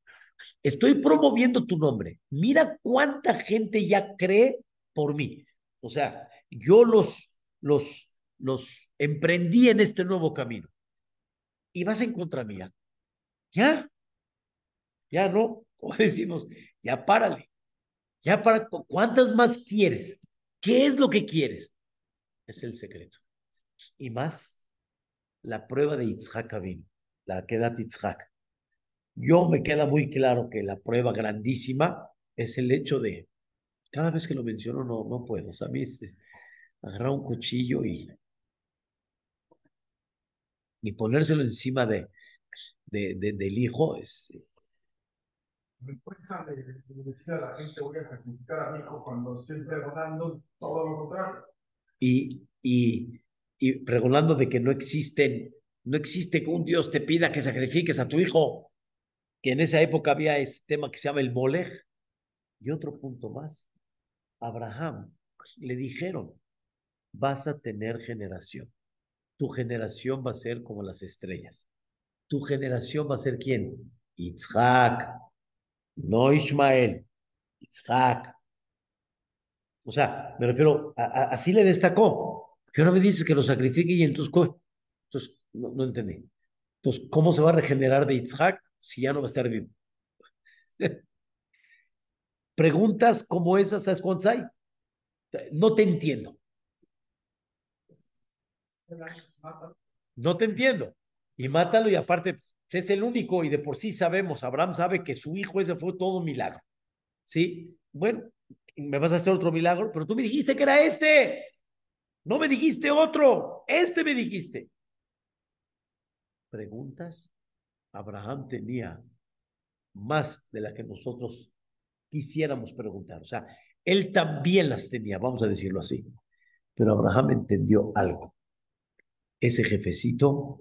Estoy promoviendo tu nombre. Mira cuánta gente ya cree por mí. O sea, yo los, los, los emprendí en este nuevo camino. Y vas en contra mía. Ya. Ya no. Como decimos, ya párale. Ya para. ¿Cuántas más quieres? ¿Qué es lo que quieres? Es el secreto. Y más, la prueba de Yitzhak vino, la que da Yitzhak. Yo me queda muy claro que la prueba grandísima es el hecho de, cada vez que lo menciono no, no puedo, o sea, a mí es, agarrar un cuchillo y, y ponérselo encima de, de, del hijo es... Me de, decir a la gente voy a sacrificar a mi hijo cuando estoy perdonando todo lo contrario. Y, y, y pregonando de que no existen, no existe que un Dios te pida que sacrifiques a tu hijo, que en esa época había este tema que se llama el molej. Y otro punto más, Abraham le dijeron, vas a tener generación. Tu generación va a ser como las estrellas. Tu generación va a ser quién? Isaac, no Ismael, Isaac. O sea, me refiero, así le destacó. Que ahora me dices que lo sacrifique y entonces, entonces no, entendí. Entonces, ¿cómo se va a regenerar de Isaac si ya no va a estar vivo? Preguntas como esas, ¿sabes cuántas hay? No te entiendo. No te entiendo. Y mátalo y aparte es el único y de por sí sabemos, Abraham sabe que su hijo ese fue todo milagro. ¿Sí? Bueno, me vas a hacer otro milagro, pero tú me dijiste que era este. No me dijiste otro, este me dijiste. Preguntas. Abraham tenía más de la que nosotros quisiéramos preguntar. O sea, él también las tenía, vamos a decirlo así. Pero Abraham entendió algo. Ese jefecito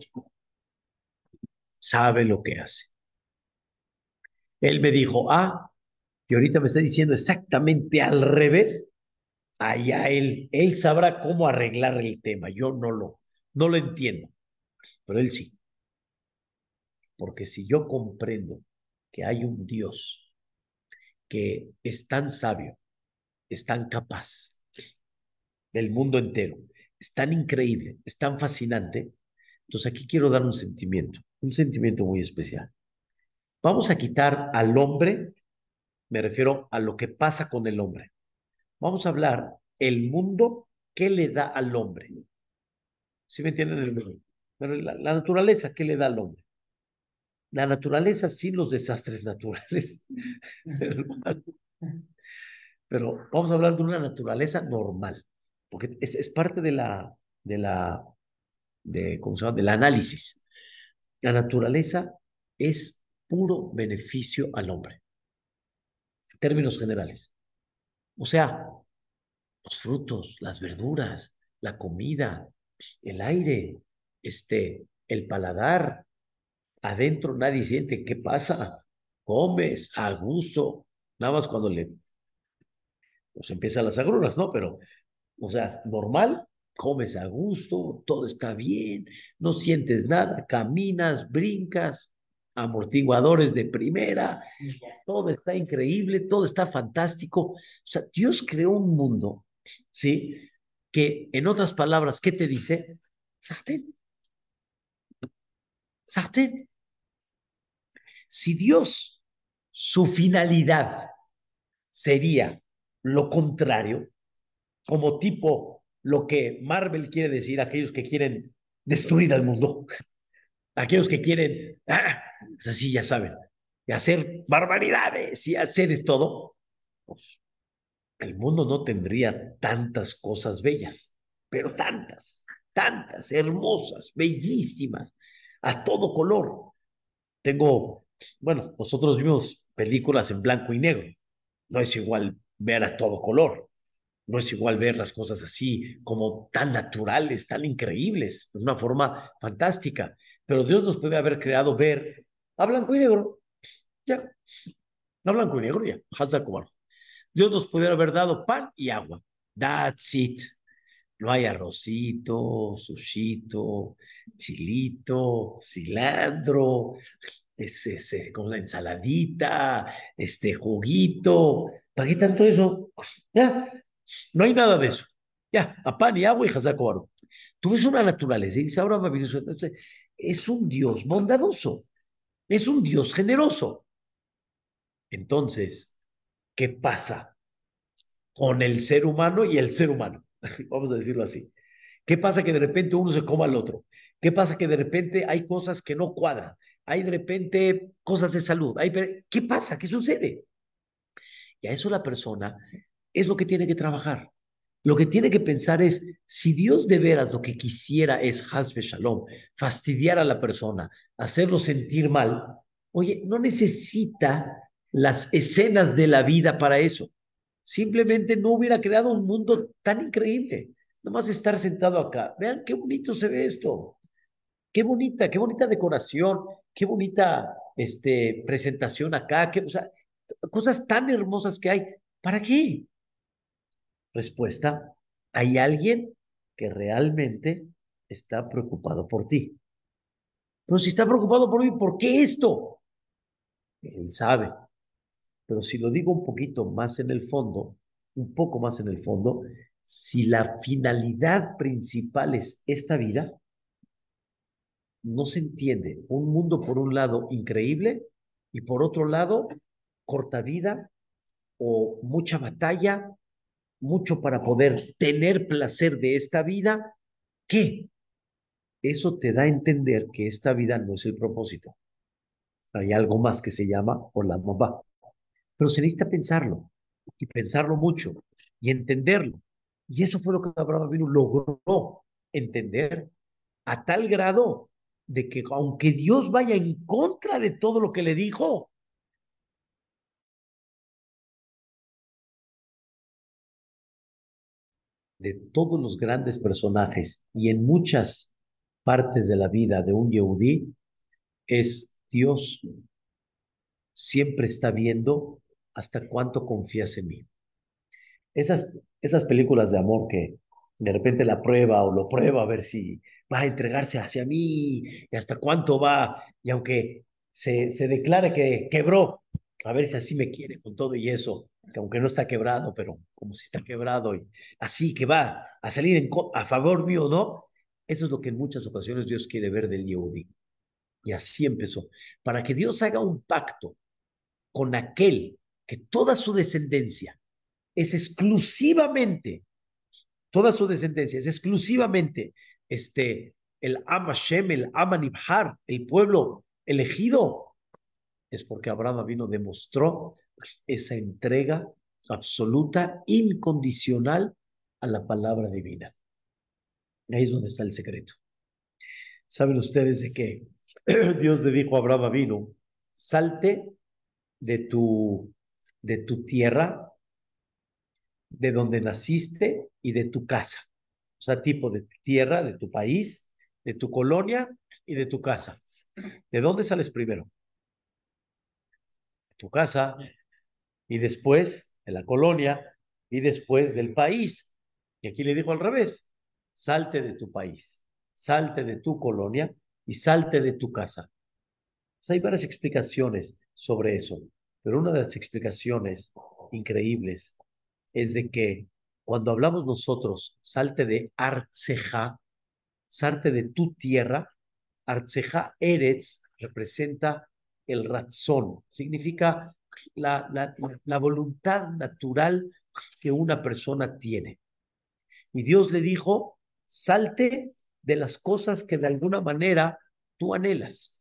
sabe lo que hace. Él me dijo, ah, y ahorita me está diciendo exactamente al revés. Allá él, él sabrá cómo arreglar el tema. Yo no lo, no lo entiendo, pero él sí. Porque si yo comprendo que hay un Dios que es tan sabio, es tan capaz del mundo entero, es tan increíble, es tan fascinante, entonces aquí quiero dar un sentimiento, un sentimiento muy especial. Vamos a quitar al hombre, me refiero a lo que pasa con el hombre. Vamos a hablar el mundo, ¿qué le da al hombre? ¿Sí me entienden el mundo? Pero la, la naturaleza, ¿qué le da al hombre? La naturaleza sin los desastres naturales. Pero vamos a hablar de una naturaleza normal, porque es, es parte de la, de la de, ¿cómo se llama? del análisis. La naturaleza es puro beneficio al hombre. En términos generales. O sea, los frutos, las verduras, la comida, el aire, este, el paladar. Adentro nadie siente qué pasa. Comes a gusto. Nada más cuando le pues empiezan las agruras, ¿no? Pero, o sea, normal, comes a gusto, todo está bien, no sientes nada, caminas, brincas, amortiguadores de primera, todo está increíble, todo está fantástico. O sea, Dios creó un mundo, ¿sí? Que en otras palabras, ¿qué te dice? Sartén. Sartén. Si Dios, su finalidad sería lo contrario, como tipo lo que Marvel quiere decir aquellos que quieren destruir al mundo, aquellos que quieren, ah, así ya saben, hacer barbaridades y hacer todo, pues el mundo no tendría tantas cosas bellas, pero tantas, tantas, hermosas, bellísimas, a todo color. Tengo, bueno, nosotros vimos películas en blanco y negro, no es igual ver a todo color No es igual ver las cosas así, como tan naturales, tan increíbles, de una forma fantástica. Pero Dios nos puede haber creado ver a blanco y negro. Ya. A blanco y negro, ya. Dios nos puede haber dado pan y agua. That's it. No hay arrocito, sushito, chilito, cilantro, ese, como la ensaladita, este juguito. ¿Para qué tanto eso? Ya, no hay nada de eso. Ya, a pan y agua y jazaco Tú ves una naturaleza y dice ahora es un Dios bondadoso, es un Dios generoso. Entonces, ¿qué pasa con el ser humano y el ser humano? Vamos a decirlo así. ¿Qué pasa que de repente uno se coma al otro? ¿Qué pasa que de repente hay cosas que no cuadran? Hay de repente cosas de salud. Hay... ¿Qué pasa? ¿Qué sucede? Y a eso la persona es lo que tiene que trabajar. Lo que tiene que pensar es, si Dios de veras lo que quisiera es Hasbe Shalom, fastidiar a la persona, hacerlo sentir mal, oye, no necesita las escenas de la vida para eso simplemente no hubiera creado un mundo tan increíble. Nomás estar sentado acá. Vean qué bonito se ve esto. Qué bonita, qué bonita decoración, qué bonita este, presentación acá, qué, cosas tan hermosas que hay. ¿Para qué? Respuesta, hay alguien que realmente está preocupado por ti. Pero si está preocupado por mí, ¿por qué esto? Él sabe. Pero si lo digo un poquito más en el fondo, un poco más en el fondo, si la finalidad principal es esta vida, no se entiende. Un mundo por un lado increíble y por otro lado corta vida o mucha batalla, mucho para poder tener placer de esta vida. ¿Qué? Eso te da a entender que esta vida no es el propósito. Hay algo más que se llama Olam pero se necesita pensarlo y pensarlo mucho y entenderlo. Y eso fue lo que Abraham vino logró entender a tal grado de que aunque Dios vaya en contra de todo lo que le dijo, de todos los grandes personajes y en muchas partes de la vida de un Yehudí, es Dios siempre está viendo hasta cuánto confías en mí. Esas, esas películas de amor que de repente la prueba o lo prueba a ver si va a entregarse hacia mí y hasta cuánto va, y aunque se, se declare que quebró, a ver si así me quiere con todo y eso, que aunque no está quebrado, pero como si está quebrado y así que va a salir en, a favor mío, ¿no? Eso es lo que en muchas ocasiones Dios quiere ver del Yehudi. Y así empezó. Para que Dios haga un pacto con aquel que toda su descendencia es exclusivamente, toda su descendencia es exclusivamente este, el Amashem, el Amanibhar, el pueblo elegido, es porque Abraham vino, demostró esa entrega absoluta, incondicional a la palabra divina. Ahí es donde está el secreto. ¿Saben ustedes de qué? Dios le dijo a Abraham vino, salte de tu de tu tierra, de donde naciste y de tu casa. O sea, tipo de tu tierra, de tu país, de tu colonia y de tu casa. ¿De dónde sales primero? De tu casa y después de la colonia y después del país. Y aquí le dijo al revés, salte de tu país, salte de tu colonia y salte de tu casa. hay varias explicaciones sobre eso. Pero una de las explicaciones increíbles es de que cuando hablamos nosotros, salte de Artseja, salte de tu tierra, Artseja Eretz representa el razón, significa la, la, la voluntad natural que una persona tiene. Y Dios le dijo, salte de las cosas que de alguna manera tú anhelas.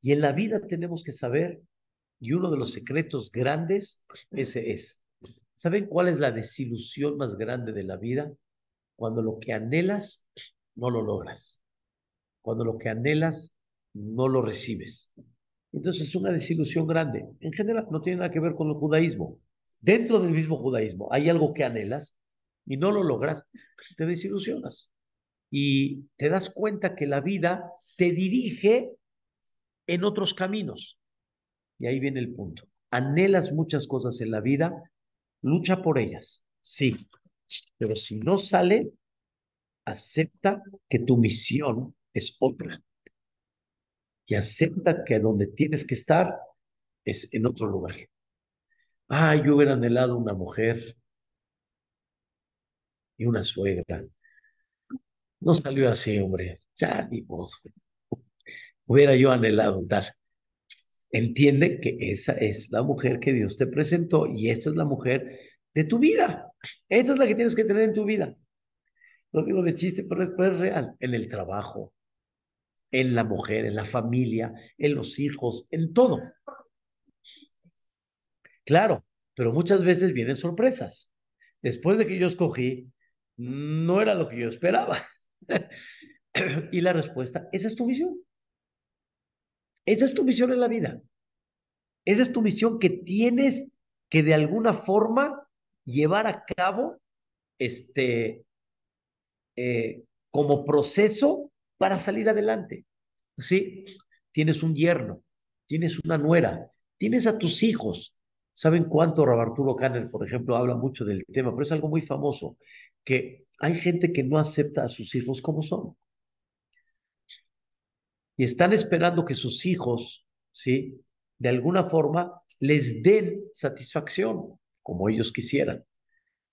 Y en la vida tenemos que saber y uno de los secretos grandes, ese es. ¿Saben cuál es la desilusión más grande de la vida? Cuando lo que anhelas no lo logras. Cuando lo que anhelas no lo recibes. Entonces es una desilusión grande. En general no tiene nada que ver con el judaísmo. dentro del mismo judaísmo hay algo que anhelas y no lo logras, te desilusionas. Y te das cuenta que la vida te dirige en otros caminos. Y ahí viene el punto. Anhelas muchas cosas en la vida, lucha por ellas, sí, pero si no sale, acepta que tu misión es otra. Y acepta que donde tienes que estar es en otro lugar. Ah, yo hubiera anhelado una mujer y una suegra. No salió así, hombre. Ya, ni Hubiera yo anhelado tal. Entiende que esa es la mujer que Dios te presentó y esta es la mujer de tu vida. Esta es la que tienes que tener en tu vida. Lo digo de chiste, pero es, pero es real. En el trabajo, en la mujer, en la familia, en los hijos, en todo. Claro, pero muchas veces vienen sorpresas. Después de que yo escogí, no era lo que yo esperaba. y la respuesta, esa es tu misión. Esa es tu misión en la vida. Esa es tu misión que tienes que de alguna forma llevar a cabo este, eh, como proceso para salir adelante. ¿Sí? Tienes un yerno, tienes una nuera, tienes a tus hijos. ¿Saben cuánto Arturo Canner, por ejemplo, habla mucho del tema? Pero es algo muy famoso, que hay gente que no acepta a sus hijos como son. Y están esperando que sus hijos, ¿sí? De alguna forma les den satisfacción, como ellos quisieran.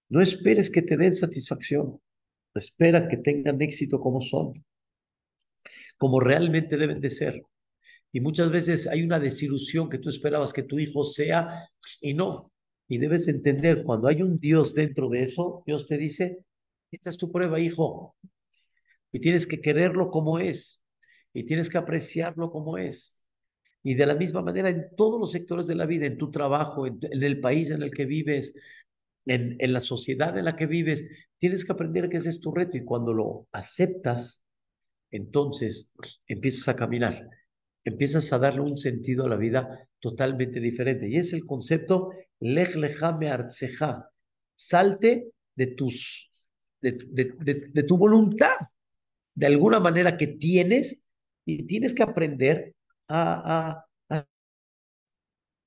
No esperes que te den satisfacción. Espera que tengan éxito como son, como realmente deben de ser. Y muchas veces hay una desilusión que tú esperabas que tu hijo sea y no. Y debes entender, cuando hay un Dios dentro de eso, Dios te dice, esta es tu prueba, hijo. Y tienes que quererlo como es. Y tienes que apreciarlo como es. Y de la misma manera en todos los sectores de la vida, en tu trabajo, en, el país en el que vives, en, en, la sociedad en la que vives, tienes que aprender que ese es tu reto. Y cuando lo aceptas, entonces empiezas a caminar empiezas a darle un sentido a la vida totalmente diferente. Y es el concepto lech me artseja. Salte de tus de, de, tu voluntad, de alguna manera que tienes, y tienes que aprender a, a,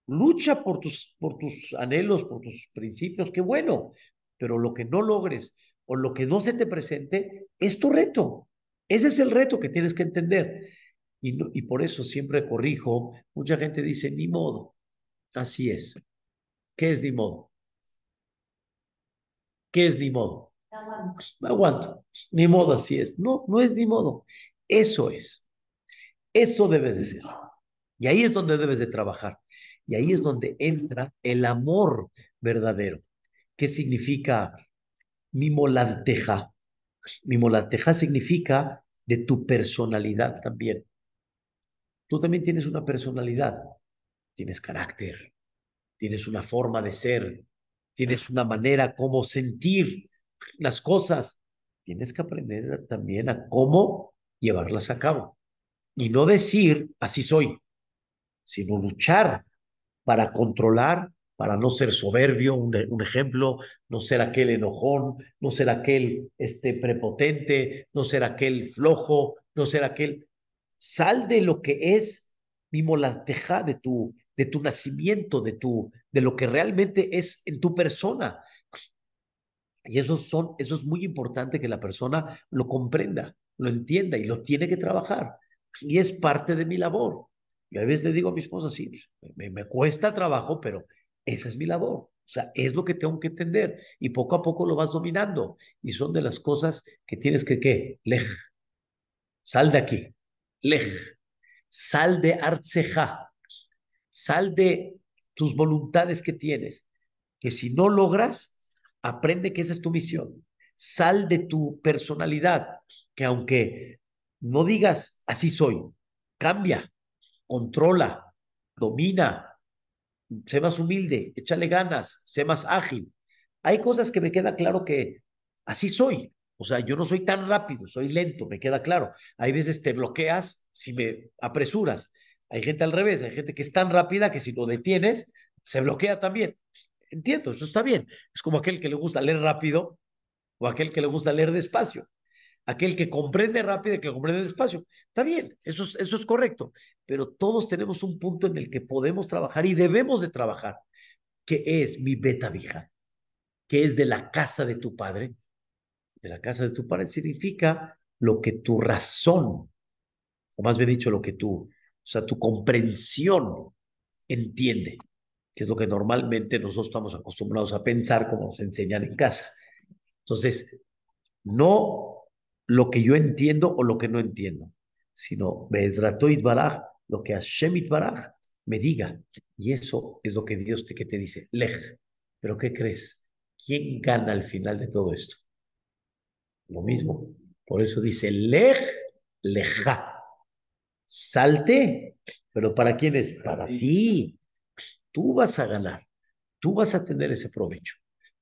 lucha por tus, por tus anhelos, por tus principios, qué bueno, pero lo que no logres o lo que no se te presente es tu reto. Ese es el reto que tienes que entender. Y, por eso siempre corrijo, mucha gente dice, ni modo, así es. ¿Qué es ni modo? ¿Qué es ni modo? Me aguanto. Ni modo, así es. No, no es ni modo. Eso es. Eso debe de ser. Y ahí es donde debes de trabajar. Y ahí es donde entra el amor verdadero. ¿Qué significa mimolanteja? Mimolanteja significa de tu personalidad también. Tú también tienes una personalidad, tienes carácter, tienes una forma de ser, tienes una manera como sentir las cosas. Tienes que aprender también a cómo llevarlas a cabo. Y no decir, así soy, sino luchar para controlar, para no ser soberbio, un, un, ejemplo, no ser aquel enojón, no ser aquel este, prepotente, no ser aquel flojo, no ser aquel Sal de lo que es mi molateja de tu, de tu nacimiento, de, tu, de lo que realmente es en tu persona. Y eso, son, eso es muy importante que la persona lo comprenda, lo entienda y lo tiene que trabajar. Y es parte de mi labor. Y a veces le digo a mi esposa, sí, pues, me, me cuesta trabajo, pero esa es mi labor. O sea, es lo que tengo que entender. Y poco a poco lo vas dominando. Y son de las cosas que tienes que, ¿qué? Sal de aquí lej, sal de artseja, sal de tus voluntades que tienes, que si no logras, aprende que esa es tu misión. Sal de tu personalidad, que aunque no digas así soy, cambia, controla, domina, sé más humilde, échale ganas, sé más ágil. Hay cosas que me queda claro que así soy, o sea, yo no soy tan rápido, soy lento, me queda claro. Hay veces te bloqueas si me apresuras. Hay gente al revés, hay gente que es tan rápida que si lo detienes, se bloquea también. entiendo, eso está bien. Es como aquel que le gusta leer rápido o aquel que le gusta leer despacio. Aquel que comprende rápido y que comprende despacio. Está bien, eso es, eso es correcto. Pero todos tenemos un punto en el que podemos trabajar y debemos de trabajar, que es mi beta vieja, que es de la casa de tu padre. De la casa de tu padre significa lo que tu razón, o más bien dicho, lo que tu, o sea, tu comprensión entiende, que es lo que normalmente nosotros estamos acostumbrados a pensar como nos enseñan en casa. Entonces, no lo que yo entiendo o lo que no entiendo, sino Bezratoit Baraj, lo que Hashem Baraj me diga. Y eso es lo que Dios te, que te dice, Lej. Pero ¿qué crees? ¿Quién gana al final de todo esto? Lo mismo. Por eso dice, Lej, Leja. Salte. ¿Pero para quién es? Para ti. Tú vas a ganar. Tú vas a tener ese provecho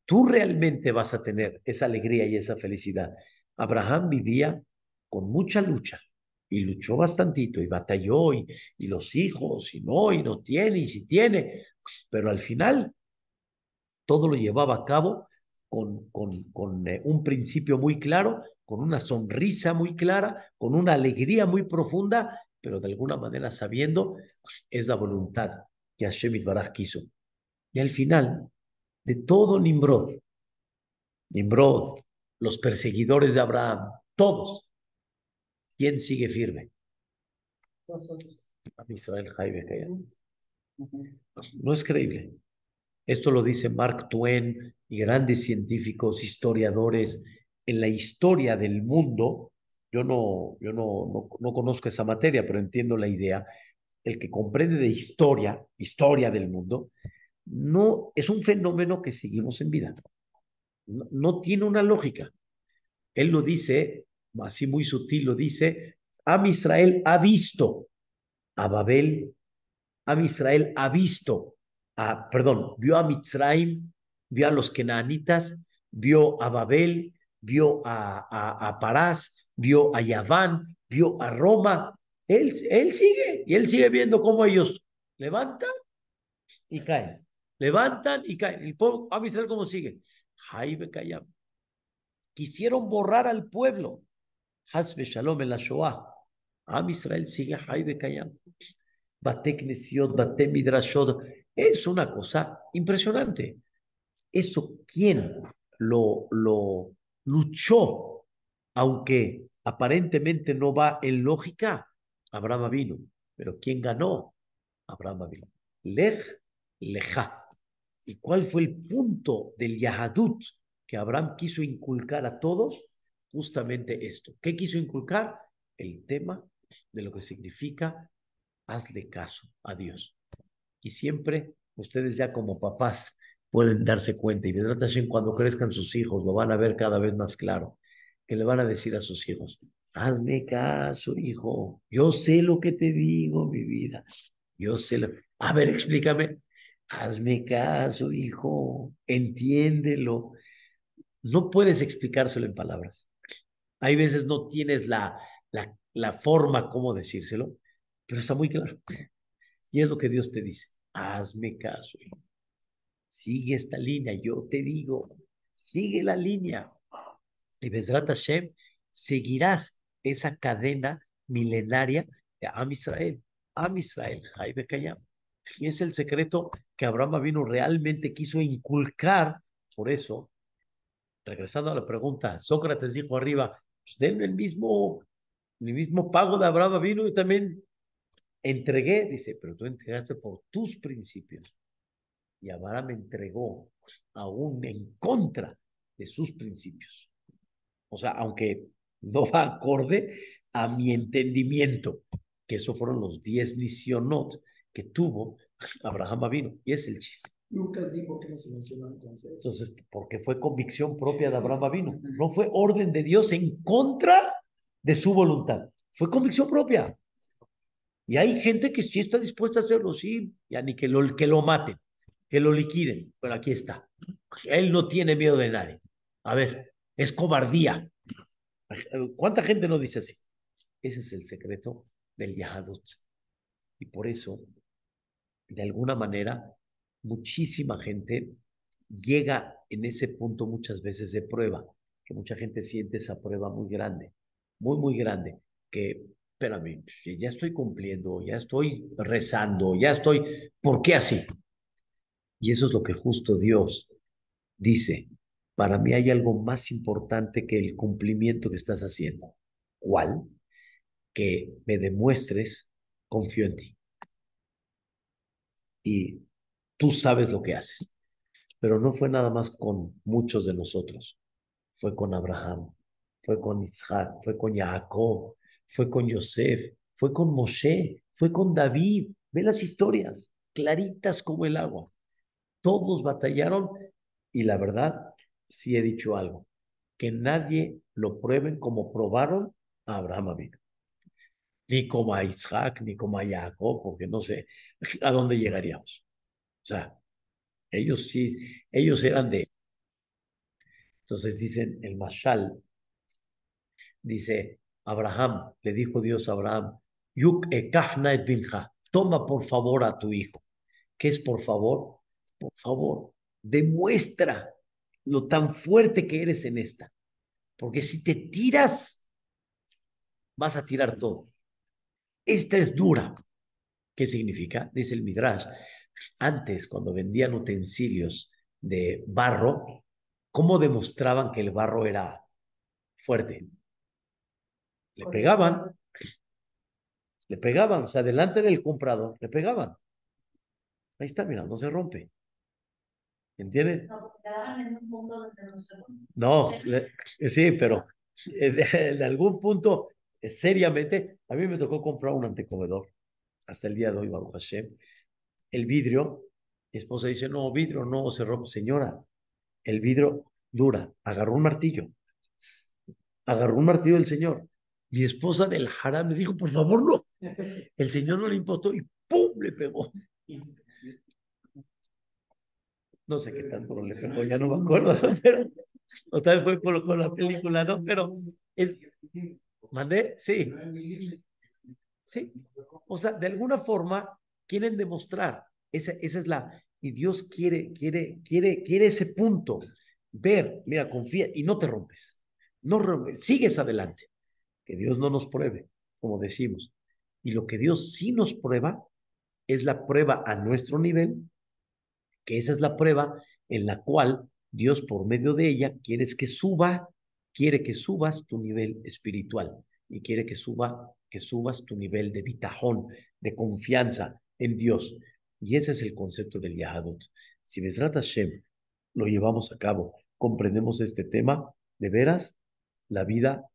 tú realmente vas a tener esa alegría y esa felicidad. Abraham vivía con mucha lucha y luchó bastantito y batalló y, y los hijos y no, y no tiene y si tiene, pero al final todo lo llevaba a cabo con, con, con eh, un principio muy claro, con una sonrisa muy clara, con una alegría muy profunda, pero de alguna manera sabiendo es la voluntad que Hashem Baraj quiso. Y al final de todo Nimrod. Nimrod, los perseguidores de Abraham, todos. ¿Quién sigue firme? Israel Jaime No es creíble. Esto lo dice Mark Twain y grandes científicos, historiadores en la historia del mundo. Yo no, yo no, no conozco esa materia, pero entiendo la idea. El que comprende de historia, historia del mundo, no es un fenómeno que seguimos en vida. No, tiene una lógica. Él lo dice, así muy sutil, lo dice, Am Israel ha visto a Babel, Am Israel ha visto, a, perdón, vio a Mitzrayim, vio a los kenanitas, vio a Babel, vio a, Parás, vio a Yaván, vio a Roma. Él, sigue y él sigue viendo cómo ellos levantan y caen levantan y caen. El pueblo, a Israel, ¿cómo sigue? Jaibe Kayam. Quisieron borrar al pueblo. Hasbe Shalom en la. Am Israel sigue Jaibe Kayam. Batek Nesiot, Batek Midrashot. Es una cosa impresionante. Eso, ¿quién lo, lo luchó? Aunque aparentemente no va en lógica, Abraham vino. Pero ¿quién ganó? Abraham vino. Lej, leja. ¿Y cuál fue el punto del Yahadut que Abraham quiso inculcar a todos? Justamente esto. ¿Qué quiso inculcar? El tema de lo que significa hazle caso a Dios. Y siempre ustedes ya como papás pueden darse cuenta y de cuando crezcan sus hijos lo van a ver cada vez más claro, que le van a decir a sus hijos, hazme caso, hijo, yo sé lo que te digo, mi vida, yo sé lo... A ver, explícame, hazme caso, hijo, entiéndelo. No puedes explicárselo en palabras. Hay veces no tienes la, la, la forma cómo decírselo, pero está muy claro. Y es lo que Dios te dice, hazme caso, hijo. Sigue esta línea, yo te digo, sigue la línea. Y Bezrat Hashem, seguirás esa cadena milenaria de Am Israel. Am Israel, Jaime Kayam. Y es el secreto que Abraham vino realmente quiso inculcar. Por eso, regresando a la pregunta, Sócrates dijo arriba, pues denme el mismo, el mismo pago de Abraham vino y también entregué, dice, pero tú entregaste por tus principios. Y Abraham entregó aún en contra de sus principios. O sea, aunque no va acorde a mi entendimiento, que eso fueron los diez nisionot que tuvo Abraham vino. Y es el chiste. Lucas dijo que no se mencionó entonces. Entonces, porque fue convicción propia de Abraham vino. No fue orden de Dios en contra de su voluntad. Fue convicción propia. Y hay gente que sí está dispuesta a hacerlo, sí, ya ni que lo, que lo maten, que lo liquiden. Pero aquí está. Él no tiene miedo de nadie. A ver, es cobardía. ¿Cuánta gente no dice así? Ese es el secreto del Yahadut. Y por eso de alguna manera, muchísima gente llega en ese punto muchas veces de prueba, que mucha gente siente esa prueba muy grande, muy, muy grande, que, espérame, ya estoy cumpliendo, ya estoy rezando, ya estoy, ¿por qué así? Y eso es lo que justo Dios dice, para mí hay algo más importante que el cumplimiento que estás haciendo. ¿Cuál? Que me demuestres, confío en ti. Y tú sabes lo que haces. Pero no fue nada más con muchos de nosotros. Fue con Abraham, fue con Isaac, fue con Jacob, fue con Yosef, fue con Moshe, fue con David. Ve las historias, claritas como el agua. Todos batallaron y la verdad, sí he dicho algo, que nadie lo prueben como probaron a Abraham vino. Ni como a Isaac, ni como a Jacob, porque no sé a dónde llegaríamos. O sea, ellos sí, ellos eran de... Entonces dicen, el Mashal, dice, Abraham, le dijo Dios a Abraham, Yuk binja, toma por favor a tu hijo. ¿Qué es por favor? Por favor, demuestra lo tan fuerte que eres en esta. Porque si te tiras, vas a tirar todo. Esta es dura. ¿Qué significa? Dice el Midrash. Antes, cuando vendían utensilios de barro, ¿cómo demostraban que el barro era fuerte? Le pegaban, le pegaban, o sea, delante del comprador, le pegaban. Ahí está, mira, no se rompe. ¿Entiendes? No, sí, pero de, algún punto, eh, seriamente, a mí me tocó comprar un antecomedor hasta el día de hoy, Baruch Hashem. El vidrio, mi esposa dice, no, vidrio no se rompe. Señora, el vidrio dura. Agarró un martillo. Agarró un martillo del Señor. Mi esposa del haram me dijo, por favor, no. El Señor no le importó y ¡pum! le pegó. No sé qué tanto le pegó, ya no me acuerdo, pero otra vez fue con la película, ¿no? Pero es. ¿Mandé? Sí. Sí. O sea, de alguna forma quieren demostrar. Esa, esa es la. Y Dios quiere, quiere, quiere, quiere ese punto. Ver, mira, confía y no te rompes. No rompes, sigues adelante. Que Dios no nos pruebe, como decimos. Y lo que Dios sí nos prueba es la prueba a nuestro nivel que esa es la prueba en la cual Dios por medio de ella quiere que suba, quiere que subas tu nivel espiritual y quiere que suba, que subas tu nivel de bitajón, de confianza en Dios. Y ese es el concepto del Yahadut. Si Besrat Hashem lo llevamos a cabo, comprendemos este tema, de veras, la vida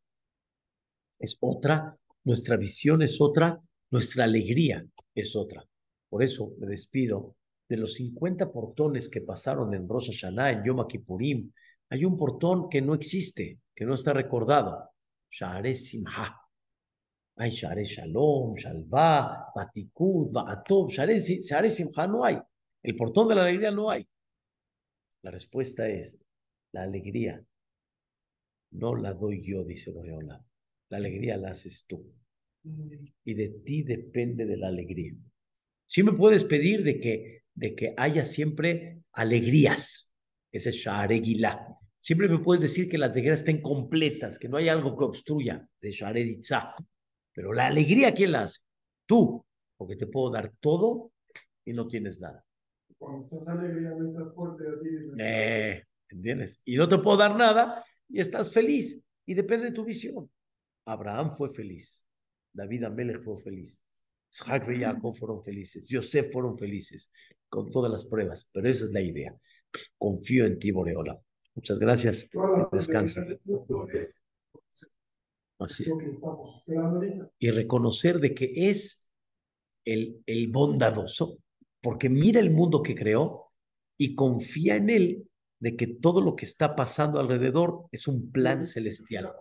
es otra, nuestra visión es otra, nuestra alegría es otra. Por eso me despido de los 50 portones que pasaron en Rosh Hashanah, en Yom Kippurim, hay un portón que no existe, que no está recordado. Share Simha. Hay Share Shalom, Shalva, Batikud, Ba'atov. Share Simha no hay. El portón de la alegría no hay. La respuesta es, la alegría no la doy yo, dice Loreola. La alegría la haces tú. Y de ti depende de la alegría. Si me puedes pedir de que de que haya siempre alegrías. Ese es Sharegila. Siempre me puedes decir que las alegrías estén completas, que no hay algo que obstruya, de Shareditza. Pero la alegría, ¿quién la hace? Tú, porque te puedo dar todo y no tienes nada. Cuando estás alegría, no estás fuerte, eh, ¿Entiendes? Y no te puedo dar nada y estás feliz. Y depende de tu visión. Abraham fue feliz. David Amelech fue feliz. Isaac y Jacob fueron felices. Yosef fueron felices con todas las pruebas, pero esa es la idea. Confío en ti, Boreola. Muchas gracias. Descansa. Así. Y reconocer de que es el, el bondadoso, porque mira el mundo que creó y confía en él de que todo lo que está pasando alrededor es un plan celestial.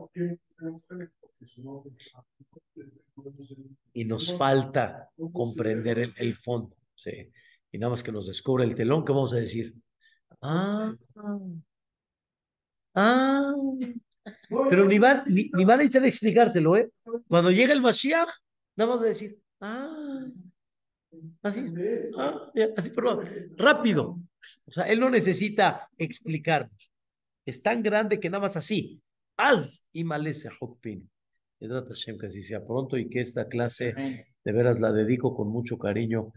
Y nos falta comprender el, el fondo. ¿sí? y nada más que nos descubre el telón, ¿qué vamos a decir? Ah, ah. Pero ni van, ni, van a necesitar explicártelo, ¿eh? Cuando llega el Mashiach, nada más a decir, ah, así, ah, así, pero rápido, O sea, él no necesita explicarnos. Es tan grande que nada más así. Haz y malece Hokpin. Que así sea pronto y que esta clase de veras la dedico con mucho cariño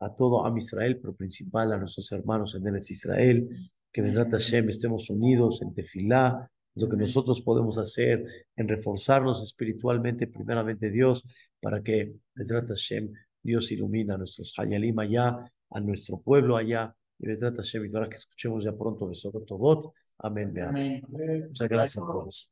a todo Am Israel, pero principal a nuestros hermanos en el Israel. Que Bezrat Hashem estemos unidos en Tefilá, lo que nosotros podemos hacer en reforzarnos espiritualmente, primeramente Dios, para que Bezrat Hashem, Dios ilumina a nuestros Hayalim allá, a nuestro pueblo allá, y Bezrat Hashem, y ahora que escuchemos ya pronto Besot Amén. Amén. Muchas gracias a todos.